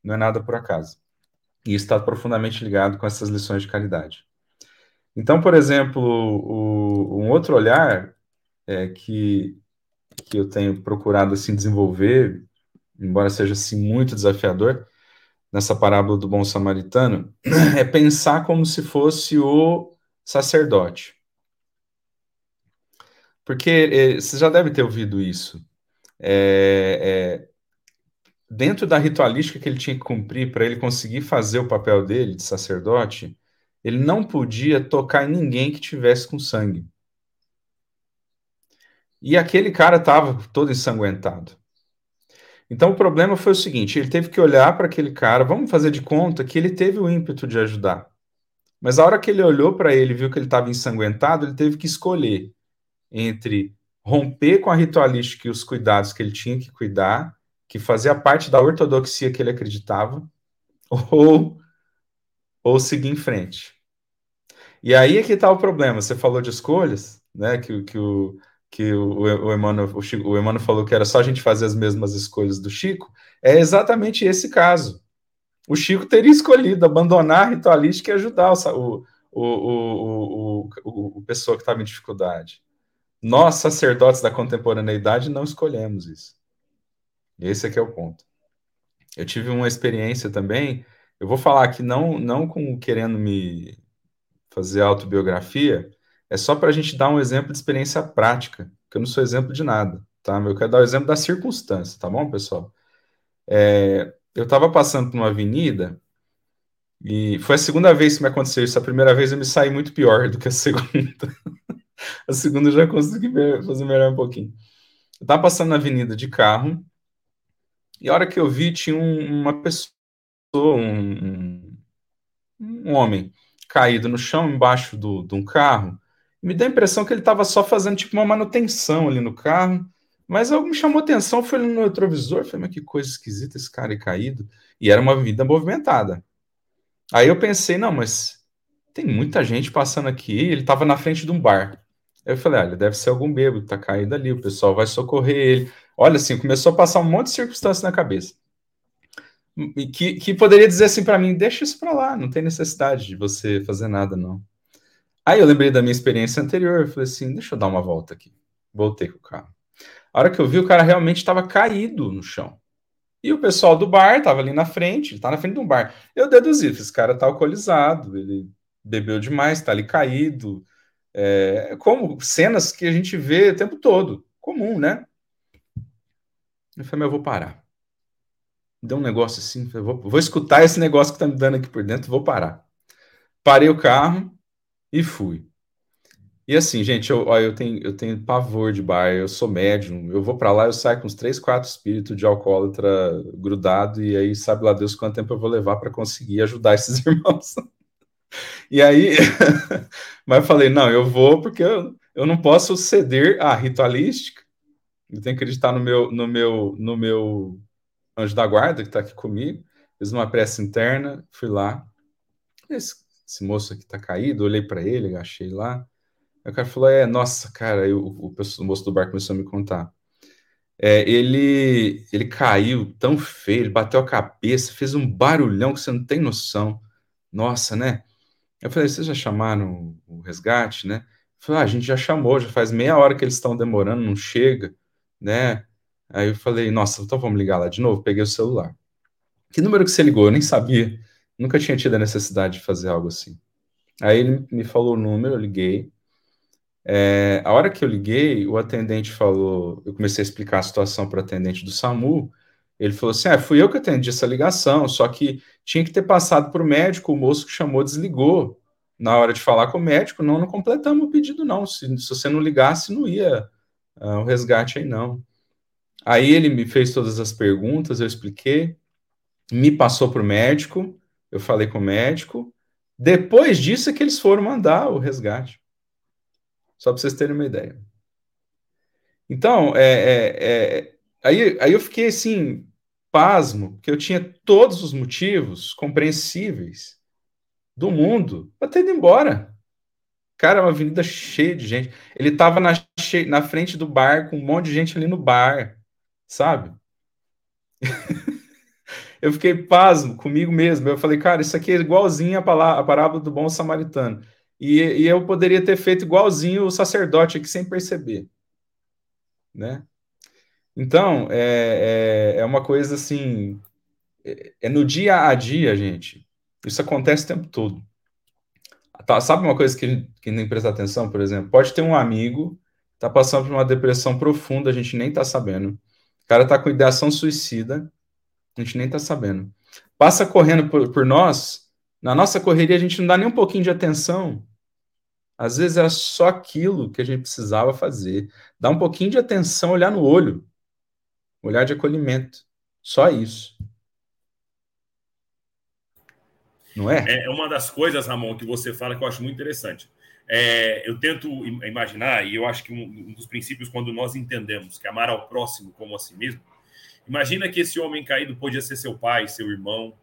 não é nada por acaso. E está profundamente ligado com essas lições de caridade. Então, por exemplo, o, um outro olhar é que que eu tenho procurado assim desenvolver, embora seja assim muito desafiador, nessa parábola do bom samaritano, é pensar como se fosse o sacerdote. Porque é, você já deve ter ouvido isso. É, é, dentro da ritualística que ele tinha que cumprir para ele conseguir fazer o papel dele de sacerdote, ele não podia tocar em ninguém que tivesse com sangue. E aquele cara estava todo ensanguentado. Então o problema foi o seguinte: ele teve que olhar para aquele cara, vamos fazer de conta que ele teve o ímpeto de ajudar. Mas a hora que ele olhou para ele viu que ele estava ensanguentado, ele teve que escolher entre romper com a ritualística e os cuidados que ele tinha que cuidar, que fazia parte da ortodoxia que ele acreditava, ou, ou seguir em frente. E aí é que está o problema. Você falou de escolhas, né? Que, que o, que o, o, Emmanuel, o, Chico, o Emmanuel falou que era só a gente fazer as mesmas escolhas do Chico, é exatamente esse caso. O Chico teria escolhido abandonar a ritualística e ajudar o, o, o, o, o pessoa que estava em dificuldade. Nós, sacerdotes da contemporaneidade, não escolhemos isso. Esse é que é o ponto. Eu tive uma experiência também, eu vou falar aqui não, não com querendo me fazer autobiografia, é só para a gente dar um exemplo de experiência prática, que eu não sou exemplo de nada, tá? Eu quero dar o exemplo da circunstância, tá bom, pessoal? É, eu estava passando por uma avenida e foi a segunda vez que me aconteceu isso. A primeira vez eu me saí muito pior do que a segunda. a segunda eu já consegui fazer melhor um pouquinho. Eu estava passando na avenida de carro e a hora que eu vi tinha um, uma pessoa, um, um, um homem caído no chão embaixo do, de um carro me dá a impressão que ele estava só fazendo tipo uma manutenção ali no carro. Mas algo me chamou atenção, foi no retrovisor, falei, mas que coisa esquisita esse cara aí caído. E era uma vida movimentada. Aí eu pensei, não, mas tem muita gente passando aqui, ele estava na frente de um bar. Eu falei, olha, deve ser algum bêbado tá caído ali, o pessoal vai socorrer ele. Olha, assim, começou a passar um monte de circunstâncias na cabeça. Que, que poderia dizer assim para mim, deixa isso para lá, não tem necessidade de você fazer nada, não. Aí eu lembrei da minha experiência anterior, eu falei assim, deixa eu dar uma volta aqui. Voltei com o carro. A hora que eu vi, o cara realmente estava caído no chão. E o pessoal do bar estava ali na frente, ele tá na frente de um bar. Eu deduzi, esse cara tá alcoolizado, ele bebeu demais, tá ali caído. É, como cenas que a gente vê o tempo todo, comum, né? Eu falei, mas eu vou parar. Deu um negócio assim, vou, vou escutar esse negócio que tá me dando aqui por dentro, vou parar. Parei o carro e fui. E assim, gente, eu, eu, tenho, eu tenho pavor de bar, eu sou médium, eu vou para lá, eu saio com uns três, quatro espíritos de alcoólatra grudado, e aí sabe lá Deus quanto tempo eu vou levar para conseguir ajudar esses irmãos. E aí, mas eu falei, não, eu vou porque eu, eu não posso ceder à ritualística, eu tenho que acreditar no meu, no meu, no meu anjo da guarda que está aqui comigo, fiz uma prece interna, fui lá, esse, esse moço aqui está caído, olhei para ele, agachei lá, Aí o cara falou: É, nossa, cara, o, o, o moço do bar começou a me contar. É, ele, ele caiu tão feio, ele bateu a cabeça, fez um barulhão que você não tem noção. Nossa, né? Eu falei: Vocês já chamaram o resgate, né? Eu falei: ah, A gente já chamou, já faz meia hora que eles estão demorando, não chega, né? Aí eu falei: Nossa, então vamos ligar lá de novo. Peguei o celular. Que número que você ligou? Eu nem sabia. Nunca tinha tido a necessidade de fazer algo assim. Aí ele me falou o número, eu liguei. É, a hora que eu liguei, o atendente falou, eu comecei a explicar a situação para o atendente do SAMU, ele falou assim, é, fui eu que atendi essa ligação, só que tinha que ter passado para o médico, o moço que chamou desligou. Na hora de falar com o médico, não, não completamos o pedido não, se, se você não ligasse, não ia uh, o resgate aí não. Aí ele me fez todas as perguntas, eu expliquei, me passou para o médico, eu falei com o médico, depois disso é que eles foram mandar o resgate. Só para vocês terem uma ideia. Então, é, é, é, aí, aí eu fiquei assim, pasmo, que eu tinha todos os motivos compreensíveis do mundo para ter ido embora. Cara, uma avenida cheia de gente. Ele estava na, na frente do bar com um monte de gente ali no bar, sabe? eu fiquei pasmo comigo mesmo. Eu falei, cara, isso aqui é igualzinho a, a parábola do bom samaritano. E, e eu poderia ter feito igualzinho o sacerdote aqui sem perceber, né? Então, é, é, é uma coisa assim, é, é, no dia a dia, gente. Isso acontece o tempo todo. Tá, sabe uma coisa que, que nem presta atenção, por exemplo? Pode ter um amigo, tá passando por uma depressão profunda, a gente nem tá sabendo. O cara tá com ideação suicida, a gente nem tá sabendo. Passa correndo por, por nós, na nossa correria a gente não dá nem um pouquinho de atenção. Às vezes era só aquilo que a gente precisava fazer. Dar um pouquinho de atenção, olhar no olho. Olhar de acolhimento. Só isso. Não é? É uma das coisas, Ramon, que você fala que eu acho muito interessante. É, eu tento imaginar, e eu acho que um dos princípios, quando nós entendemos que amar ao próximo como a si mesmo, imagina que esse homem caído podia ser seu pai, seu irmão,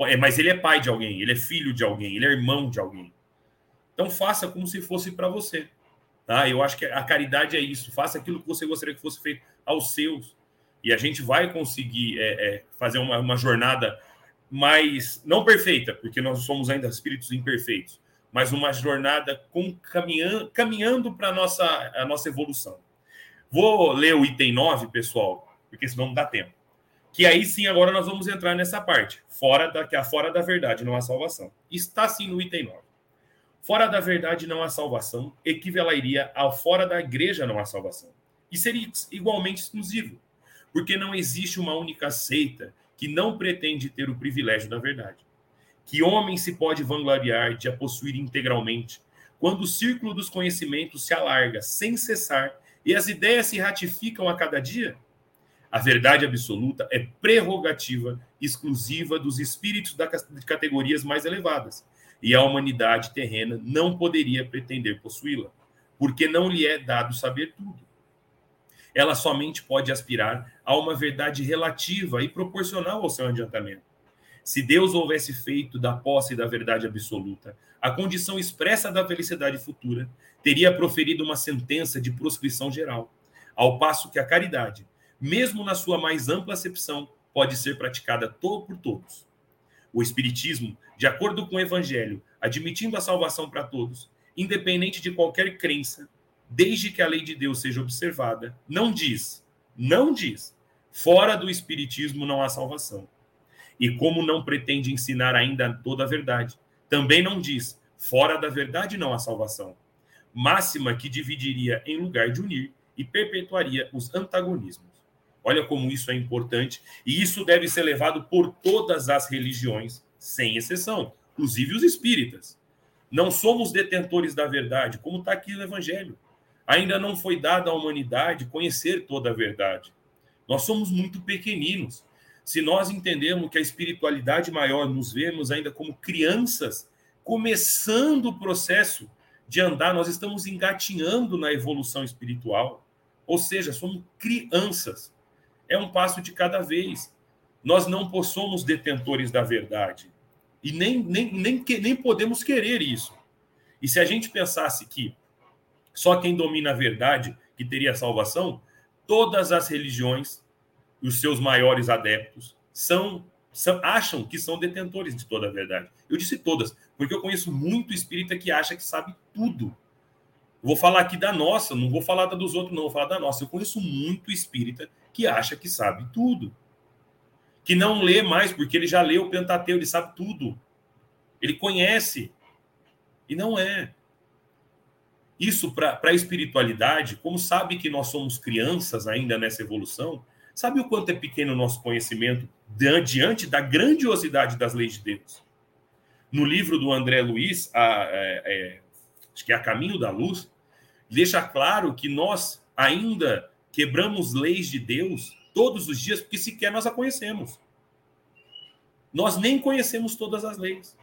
é, mas ele é pai de alguém, ele é filho de alguém, ele é irmão de alguém. Então faça como se fosse para você. Tá? Eu acho que a caridade é isso. Faça aquilo que você gostaria que fosse feito aos seus. E a gente vai conseguir é, é, fazer uma, uma jornada mais, não perfeita, porque nós somos ainda espíritos imperfeitos, mas uma jornada com, caminhando, caminhando para a nossa, a nossa evolução. Vou ler o item 9, pessoal, porque senão não dá tempo. Que aí sim, agora nós vamos entrar nessa parte. Fora da, que é fora da verdade, não há salvação. Está sim no item 9. Fora da verdade não há salvação, equivaleria ao fora da igreja não há salvação. E seria igualmente exclusivo, porque não existe uma única seita que não pretende ter o privilégio da verdade. Que homem se pode vangloriar de a possuir integralmente, quando o círculo dos conhecimentos se alarga sem cessar e as ideias se ratificam a cada dia? A verdade absoluta é prerrogativa exclusiva dos espíritos de categorias mais elevadas, e a humanidade terrena não poderia pretender possuí-la, porque não lhe é dado saber tudo. Ela somente pode aspirar a uma verdade relativa e proporcional ao seu adiantamento. Se Deus houvesse feito da posse da verdade absoluta a condição expressa da felicidade futura, teria proferido uma sentença de proscrição geral, ao passo que a caridade, mesmo na sua mais ampla acepção, pode ser praticada por todos. O Espiritismo, de acordo com o Evangelho, admitindo a salvação para todos, independente de qualquer crença, desde que a lei de Deus seja observada, não diz, não diz, Fora do Espiritismo não há salvação. E como não pretende ensinar ainda toda a verdade, também não diz: fora da verdade não há salvação. Máxima que dividiria em lugar de unir e perpetuaria os antagonismos. Olha como isso é importante, e isso deve ser levado por todas as religiões, sem exceção, inclusive os espíritas. Não somos detentores da verdade, como está aqui no Evangelho. Ainda não foi dado à humanidade conhecer toda a verdade. Nós somos muito pequeninos. Se nós entendemos que a espiritualidade maior nos vemos ainda como crianças, começando o processo de andar, nós estamos engatinhando na evolução espiritual. Ou seja, somos crianças. É um passo de cada vez. Nós não somos detentores da verdade. E nem, nem, nem, nem podemos querer isso. E se a gente pensasse que só quem domina a verdade que teria salvação, todas as religiões os seus maiores adeptos são, são, acham que são detentores de toda a verdade. Eu disse todas, porque eu conheço muito espírita que acha que sabe tudo. vou falar aqui da nossa, não vou falar da dos outros, não, vou falar da nossa. Eu conheço muito espírita que acha que sabe tudo que não lê mais, porque ele já leu o Pentateuco, ele sabe tudo. Ele conhece. E não é. Isso para a espiritualidade, como sabe que nós somos crianças ainda nessa evolução, sabe o quanto é pequeno o nosso conhecimento diante da grandiosidade das leis de Deus? No livro do André Luiz, a, é, é, acho que é A Caminho da Luz, deixa claro que nós ainda quebramos leis de Deus todos os dias, porque sequer nós a conhecemos. Nós nem conhecemos todas as leis.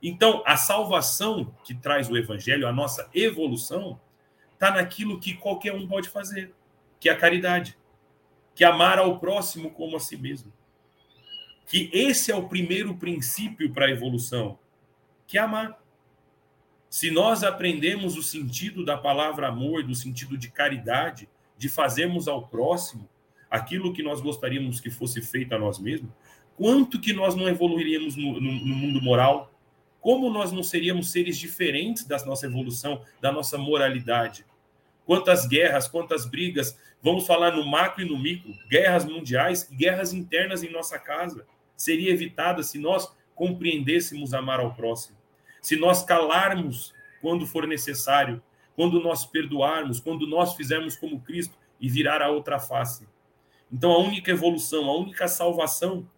Então, a salvação que traz o evangelho, a nossa evolução, está naquilo que qualquer um pode fazer, que é a caridade, que é amar ao próximo como a si mesmo. Que esse é o primeiro princípio para a evolução, que é amar. Se nós aprendemos o sentido da palavra amor, do sentido de caridade, de fazermos ao próximo, aquilo que nós gostaríamos que fosse feito a nós mesmos, quanto que nós não evoluiríamos no, no, no mundo moral? Como nós não seríamos seres diferentes da nossa evolução, da nossa moralidade? Quantas guerras, quantas brigas, vamos falar no macro e no micro, guerras mundiais e guerras internas em nossa casa, seria evitada se nós compreendêssemos amar ao próximo, se nós calarmos quando for necessário, quando nós perdoarmos, quando nós fizermos como Cristo e virar a outra face. Então, a única evolução, a única salvação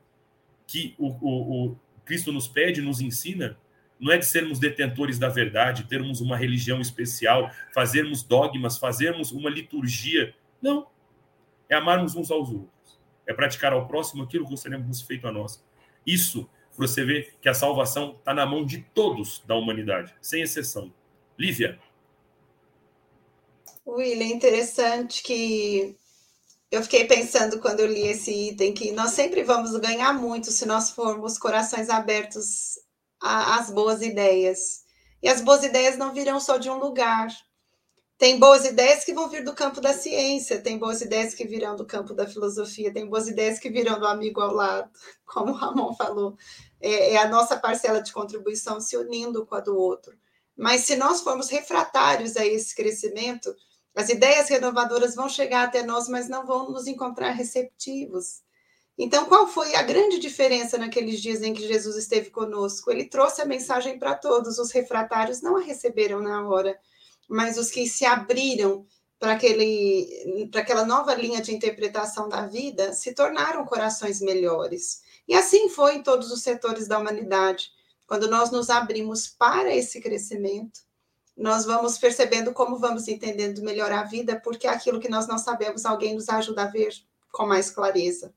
que o, o, o Cristo nos pede, nos ensina, não é de sermos detentores da verdade, termos uma religião especial, fazermos dogmas, fazermos uma liturgia. Não. É amarmos uns aos outros. É praticar ao próximo aquilo que gostaríamos feito a nós. Isso, você vê que a salvação está na mão de todos da humanidade, sem exceção. Lívia. William, interessante que eu fiquei pensando quando eu li esse item que nós sempre vamos ganhar muito se nós formos corações abertos às boas ideias. E as boas ideias não virão só de um lugar. Tem boas ideias que vão vir do campo da ciência, tem boas ideias que virão do campo da filosofia, tem boas ideias que virão do amigo ao lado, como o Ramon falou. É, é a nossa parcela de contribuição se unindo com a do outro. Mas se nós formos refratários a esse crescimento, as ideias renovadoras vão chegar até nós, mas não vão nos encontrar receptivos. Então, qual foi a grande diferença naqueles dias em que Jesus esteve conosco? Ele trouxe a mensagem para todos. Os refratários não a receberam na hora, mas os que se abriram para aquela nova linha de interpretação da vida se tornaram corações melhores. E assim foi em todos os setores da humanidade. Quando nós nos abrimos para esse crescimento, nós vamos percebendo como vamos entendendo melhor a vida, porque aquilo que nós não sabemos, alguém nos ajuda a ver com mais clareza.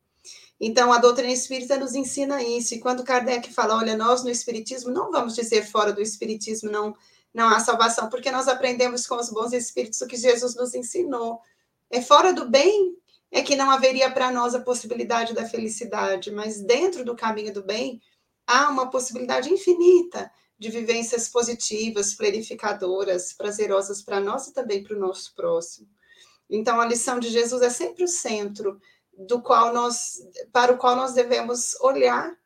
Então, a doutrina espírita nos ensina isso. E quando Kardec fala, olha, nós no espiritismo, não vamos dizer fora do espiritismo não, não há salvação, porque nós aprendemos com os bons espíritos o que Jesus nos ensinou. É fora do bem é que não haveria para nós a possibilidade da felicidade, mas dentro do caminho do bem há uma possibilidade infinita de vivências positivas, planificadoras, prazerosas para nós e também para o nosso próximo. Então, a lição de Jesus é sempre o centro do qual nós, para o qual nós devemos olhar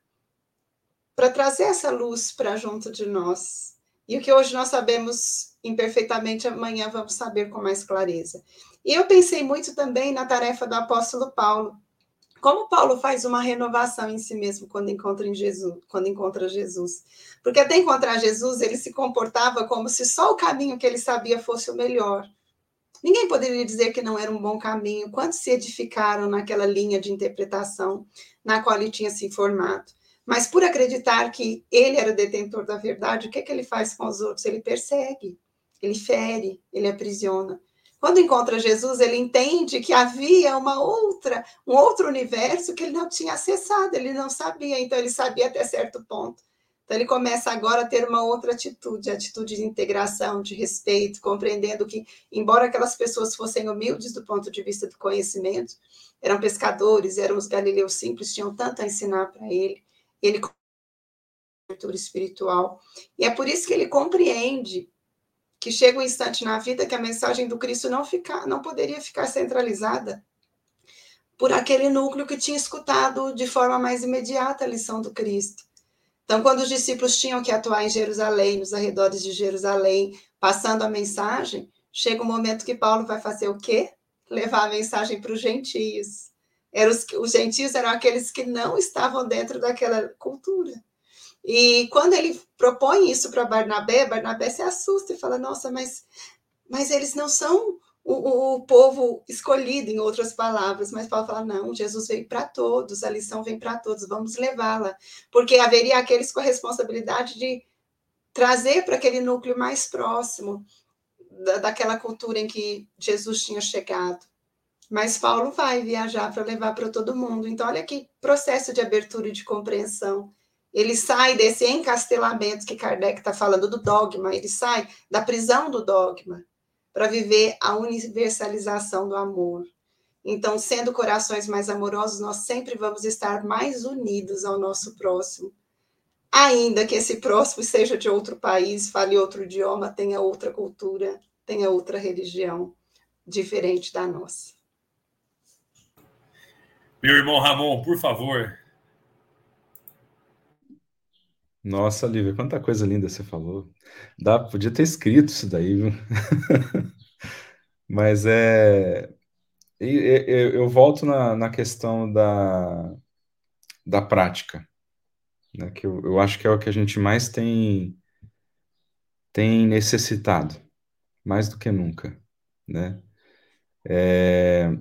para trazer essa luz para junto de nós. E o que hoje nós sabemos imperfeitamente, amanhã vamos saber com mais clareza. E eu pensei muito também na tarefa do apóstolo Paulo, Como Paulo faz uma renovação em si mesmo quando encontra em Jesus, quando encontra Jesus? Porque até encontrar Jesus, ele se comportava como se só o caminho que ele sabia fosse o melhor. Ninguém poderia dizer que não era um bom caminho. Quantos se edificaram naquela linha de interpretação na qual ele tinha se informado? Mas por acreditar que ele era o detentor da verdade, o que, é que ele faz com os outros? Ele persegue, ele fere, ele aprisiona. Quando encontra Jesus, ele entende que havia uma outra, um outro universo que ele não tinha acessado, ele não sabia, então ele sabia até certo ponto. Então ele começa agora a ter uma outra atitude, atitude de integração, de respeito, compreendendo que, embora aquelas pessoas fossem humildes do ponto de vista do conhecimento, eram pescadores, eram os galileus simples, tinham tanto a ensinar para ele, ele abertura espiritual. E é por isso que ele compreende que chega um instante na vida que a mensagem do Cristo não, ficar, não poderia ficar centralizada por aquele núcleo que tinha escutado de forma mais imediata a lição do Cristo. Então, quando os discípulos tinham que atuar em Jerusalém, nos arredores de Jerusalém, passando a mensagem, chega um momento que Paulo vai fazer o quê? Levar a mensagem para os gentios. Os, os gentios eram aqueles que não estavam dentro daquela cultura. E quando ele propõe isso para Barnabé, Barnabé se assusta e fala: Nossa, mas, mas eles não são o, o, povo escolhido, em outras palavras. Mas Paulo fala: Não, Jesus veio para todos, a lição vem para todos, vamos levá-la. Porque haveria aqueles com a responsabilidade de trazer para aquele núcleo mais próximo da, daquela cultura em que Jesus tinha chegado. Mas Paulo vai viajar para levar para todo mundo. Então, olha que processo de abertura e de compreensão ele sai desse encastelamento que Kardec está falando do dogma, ele sai da prisão do dogma para viver a universalização do amor. Então, sendo corações mais amorosos, nós sempre vamos estar mais unidos ao nosso próximo. Ainda que esse próximo seja de outro país, fale outro idioma, tenha outra cultura, tenha outra religião diferente da nossa. Meu irmão Ramon, por favor, Nossa, Lívia, quanta coisa linda você falou. Dá, podia ter escrito isso daí, viu? Mas é. Eu, eu volto na, na questão da, da prática, né? que eu, eu acho que é o que a gente mais tem, tem necessitado, mais do que nunca. Né? É,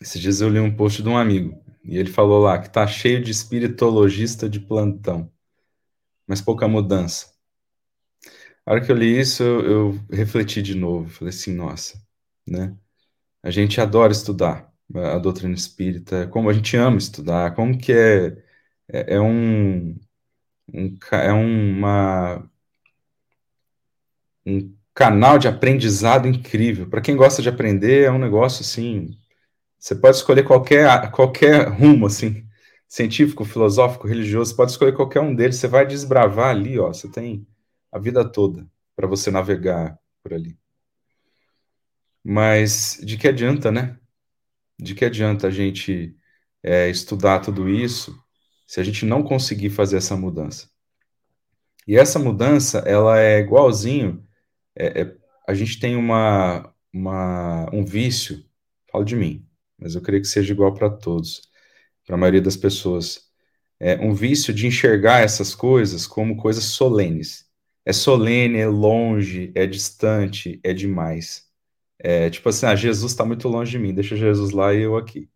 esses dias eu li um post de um amigo, e ele falou lá que tá cheio de espiritologista de plantão mas pouca mudança. A hora que eu li isso, eu, eu refleti de novo. Falei assim, nossa, né? A gente adora estudar a doutrina espírita, como a gente ama estudar, como que é, é, é um, um, é uma, um canal de aprendizado incrível. Para quem gosta de aprender, é um negócio assim. Você pode escolher qualquer, qualquer rumo, assim científico, filosófico, religioso, pode escolher qualquer um deles, você vai desbravar ali, ó, você tem a vida toda para você navegar por ali. Mas de que adianta, né? De que adianta a gente é, estudar tudo isso se a gente não conseguir fazer essa mudança? E essa mudança, ela é igualzinho, é, é, a gente tem uma, uma, um vício, falo de mim, mas eu creio que seja igual para todos para a maioria das pessoas, é um vício de enxergar essas coisas como coisas solenes. É solene, é longe, é distante, é demais. É tipo assim, ah, Jesus está muito longe de mim, deixa Jesus lá e eu aqui.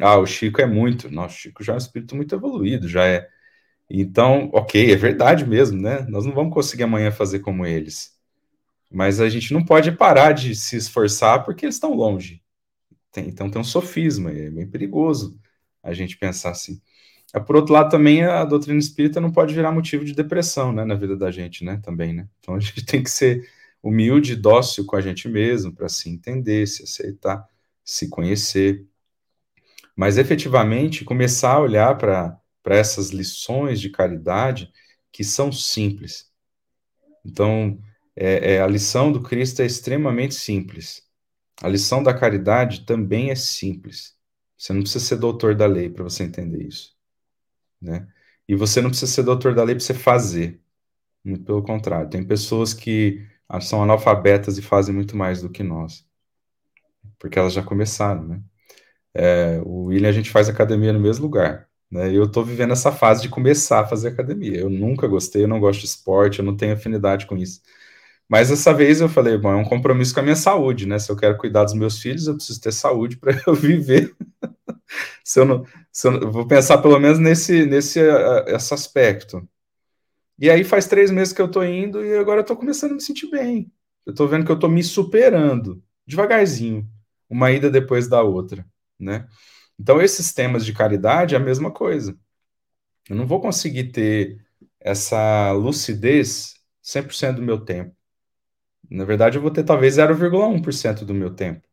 Ah, o Chico é muito, nossa, o Chico já é um espírito muito evoluído, já é. Então, ok, é verdade mesmo, né? Nós não vamos conseguir amanhã fazer como eles. Mas a gente não pode parar de se esforçar porque eles estão longe. Tem, então tem um sofisma, é bem perigoso a gente pensar assim. É, por outro lado, também a doutrina espírita não pode virar motivo de depressão, né, na vida da gente, né, também, né? Então a gente tem que ser humilde, dócil com a gente mesmo, para se entender, se aceitar, se conhecer. Mas efetivamente começar a olhar para essas lições de caridade que são simples. Então, é, é, a lição do Cristo é extremamente simples. A lição da caridade também é simples. Você não precisa ser doutor da lei para você entender isso, né? E você não precisa ser doutor da lei para você fazer. Muito pelo contrário, tem pessoas que são analfabetas e fazem muito mais do que nós, porque elas já começaram, né? É, o William, a gente faz academia no mesmo lugar. Né? Eu estou vivendo essa fase de começar a fazer academia. Eu nunca gostei, eu não gosto de esporte, eu não tenho afinidade com isso. Mas dessa vez eu falei, bom, é um compromisso com a minha saúde, né? Se eu quero cuidar dos meus filhos, eu preciso ter saúde para eu viver. se eu não, se eu vou pensar pelo menos nesse, nesse uh, esse aspecto. E aí faz três meses que eu tô indo e agora eu tô começando a me sentir bem. Eu tô vendo que eu tô me superando, devagarzinho, uma ida depois da outra, né? Então esses temas de caridade é a mesma coisa. Eu não vou conseguir ter essa lucidez 100% do meu tempo. Na verdade, eu vou ter talvez 0,1% do meu tempo.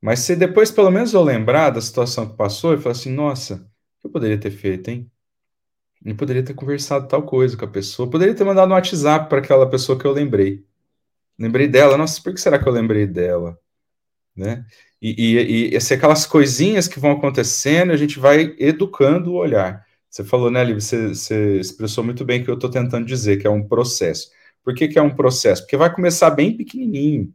Mas se depois, pelo menos, eu lembrar da situação que passou e falar assim, nossa, o que eu poderia ter feito, hein? Eu poderia ter conversado tal coisa com a pessoa. Eu poderia ter mandado um WhatsApp para aquela pessoa que eu lembrei. Lembrei dela. Nossa, por que será que eu lembrei dela? Né? E, e, e assim, aquelas coisinhas que vão acontecendo, a gente vai educando o olhar. Você falou, né, Lívia? Você, você expressou muito bem o que eu estou tentando dizer, que é um processo. Por que, que é um processo? Porque vai começar bem pequenininho.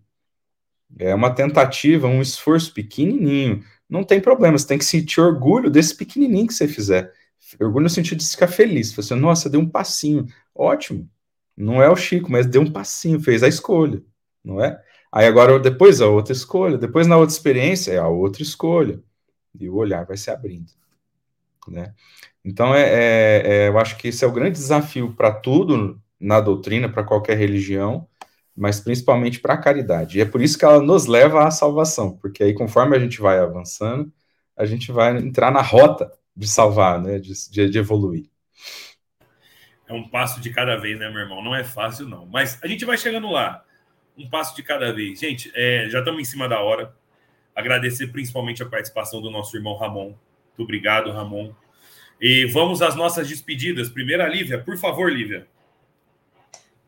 É uma tentativa, um esforço pequenininho. Não tem problema, você tem que sentir orgulho desse pequenininho que você fizer. Orgulho no sentido de ficar feliz. Você, nossa, deu um passinho. Ótimo. Não é o Chico, mas deu um passinho, fez a escolha, não é? Aí agora, depois a outra escolha, depois na outra experiência é a outra escolha. E o olhar vai se abrindo, né? Então, é, é, é eu acho que esse é o grande desafio para tudo na doutrina, para qualquer religião, mas principalmente para a caridade. E é por isso que ela nos leva à salvação, porque aí, conforme a gente vai avançando, a gente vai entrar na rota de salvar, né, de, de, de evoluir. É um passo de cada vez, né, meu irmão? Não é fácil, não. Mas a gente vai chegando lá. Um passo de cada vez. Gente, é, já estamos em cima da hora. Agradecer principalmente a participação do nosso irmão Ramon. Muito obrigado, Ramon. E vamos às nossas despedidas. Primeiro, a Lívia. Por favor, Lívia.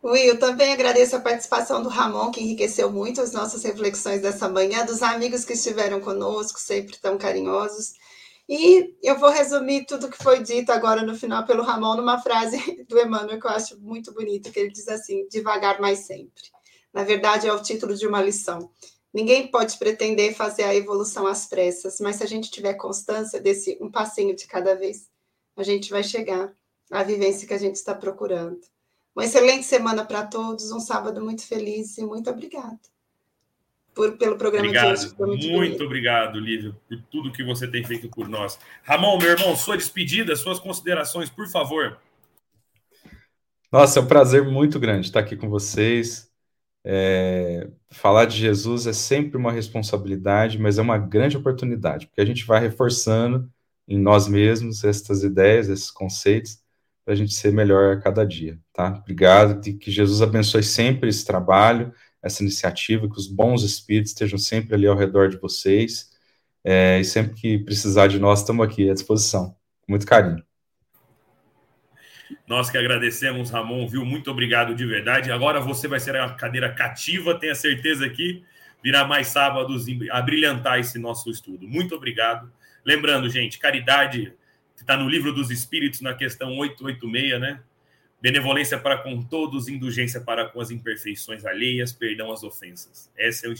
Will, também agradeço a participação do Ramon, que enriqueceu muito as nossas reflexões dessa manhã, dos amigos que estiveram conosco, sempre tão carinhosos. E eu vou resumir tudo que foi dito agora no final pelo Ramon numa frase do Emmanuel que eu acho muito bonito, que ele diz assim: devagar, mas sempre. Na verdade, é o título de uma lição. Ninguém pode pretender fazer a evolução às pressas, mas se a gente tiver constância desse um passinho de cada vez, a gente vai chegar à vivência que a gente está procurando. Uma excelente semana para todos, um sábado muito feliz e muito obrigado por, pelo programa obrigado. de hoje. muito, muito obrigado, Lívia, por tudo que você tem feito por nós. Ramon, meu irmão, sua despedida, suas considerações, por favor. Nossa, é um prazer muito grande estar aqui com vocês. É, falar de Jesus é sempre uma responsabilidade, mas é uma grande oportunidade, porque a gente vai reforçando em nós mesmos estas ideias, esses conceitos, para a gente ser melhor a cada dia, tá? Obrigado, e que Jesus abençoe sempre esse trabalho, essa iniciativa, que os bons espíritos estejam sempre ali ao redor de vocês, é, e sempre que precisar de nós, estamos aqui à disposição. Muito carinho. Nós que agradecemos, Ramon, viu? Muito obrigado de verdade. Agora você vai ser a cadeira cativa, tenha certeza que virá mais sábados a brilhantar esse nosso estudo. Muito obrigado. Lembrando, gente, caridade está no livro dos Espíritos, na questão 886, né? Benevolência para com todos, indulgência para com as imperfeições alheias, perdão às ofensas. Esse é o,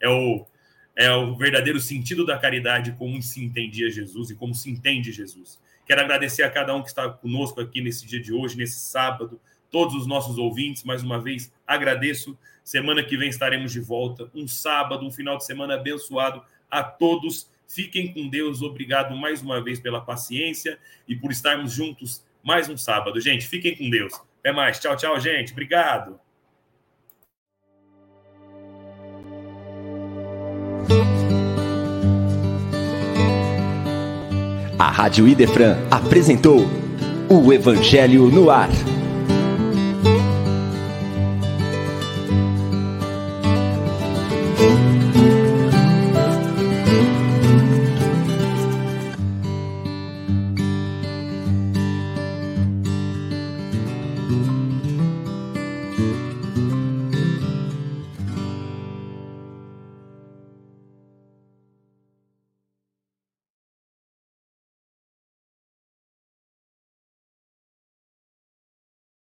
é o, é o verdadeiro sentido da caridade, como se entendia Jesus e como se entende Jesus. Quero agradecer a cada um que está conosco aqui nesse dia de hoje, nesse sábado, todos os nossos ouvintes, mais uma vez, agradeço. Semana que vem estaremos de volta. Um sábado, um final de semana abençoado a todos Fiquem com Deus. Obrigado mais uma vez pela paciência e por estarmos juntos mais um sábado. Gente, fiquem com Deus. Até mais. Tchau, tchau, gente. Obrigado. A Rádio Idefran apresentou o Evangelho no Ar.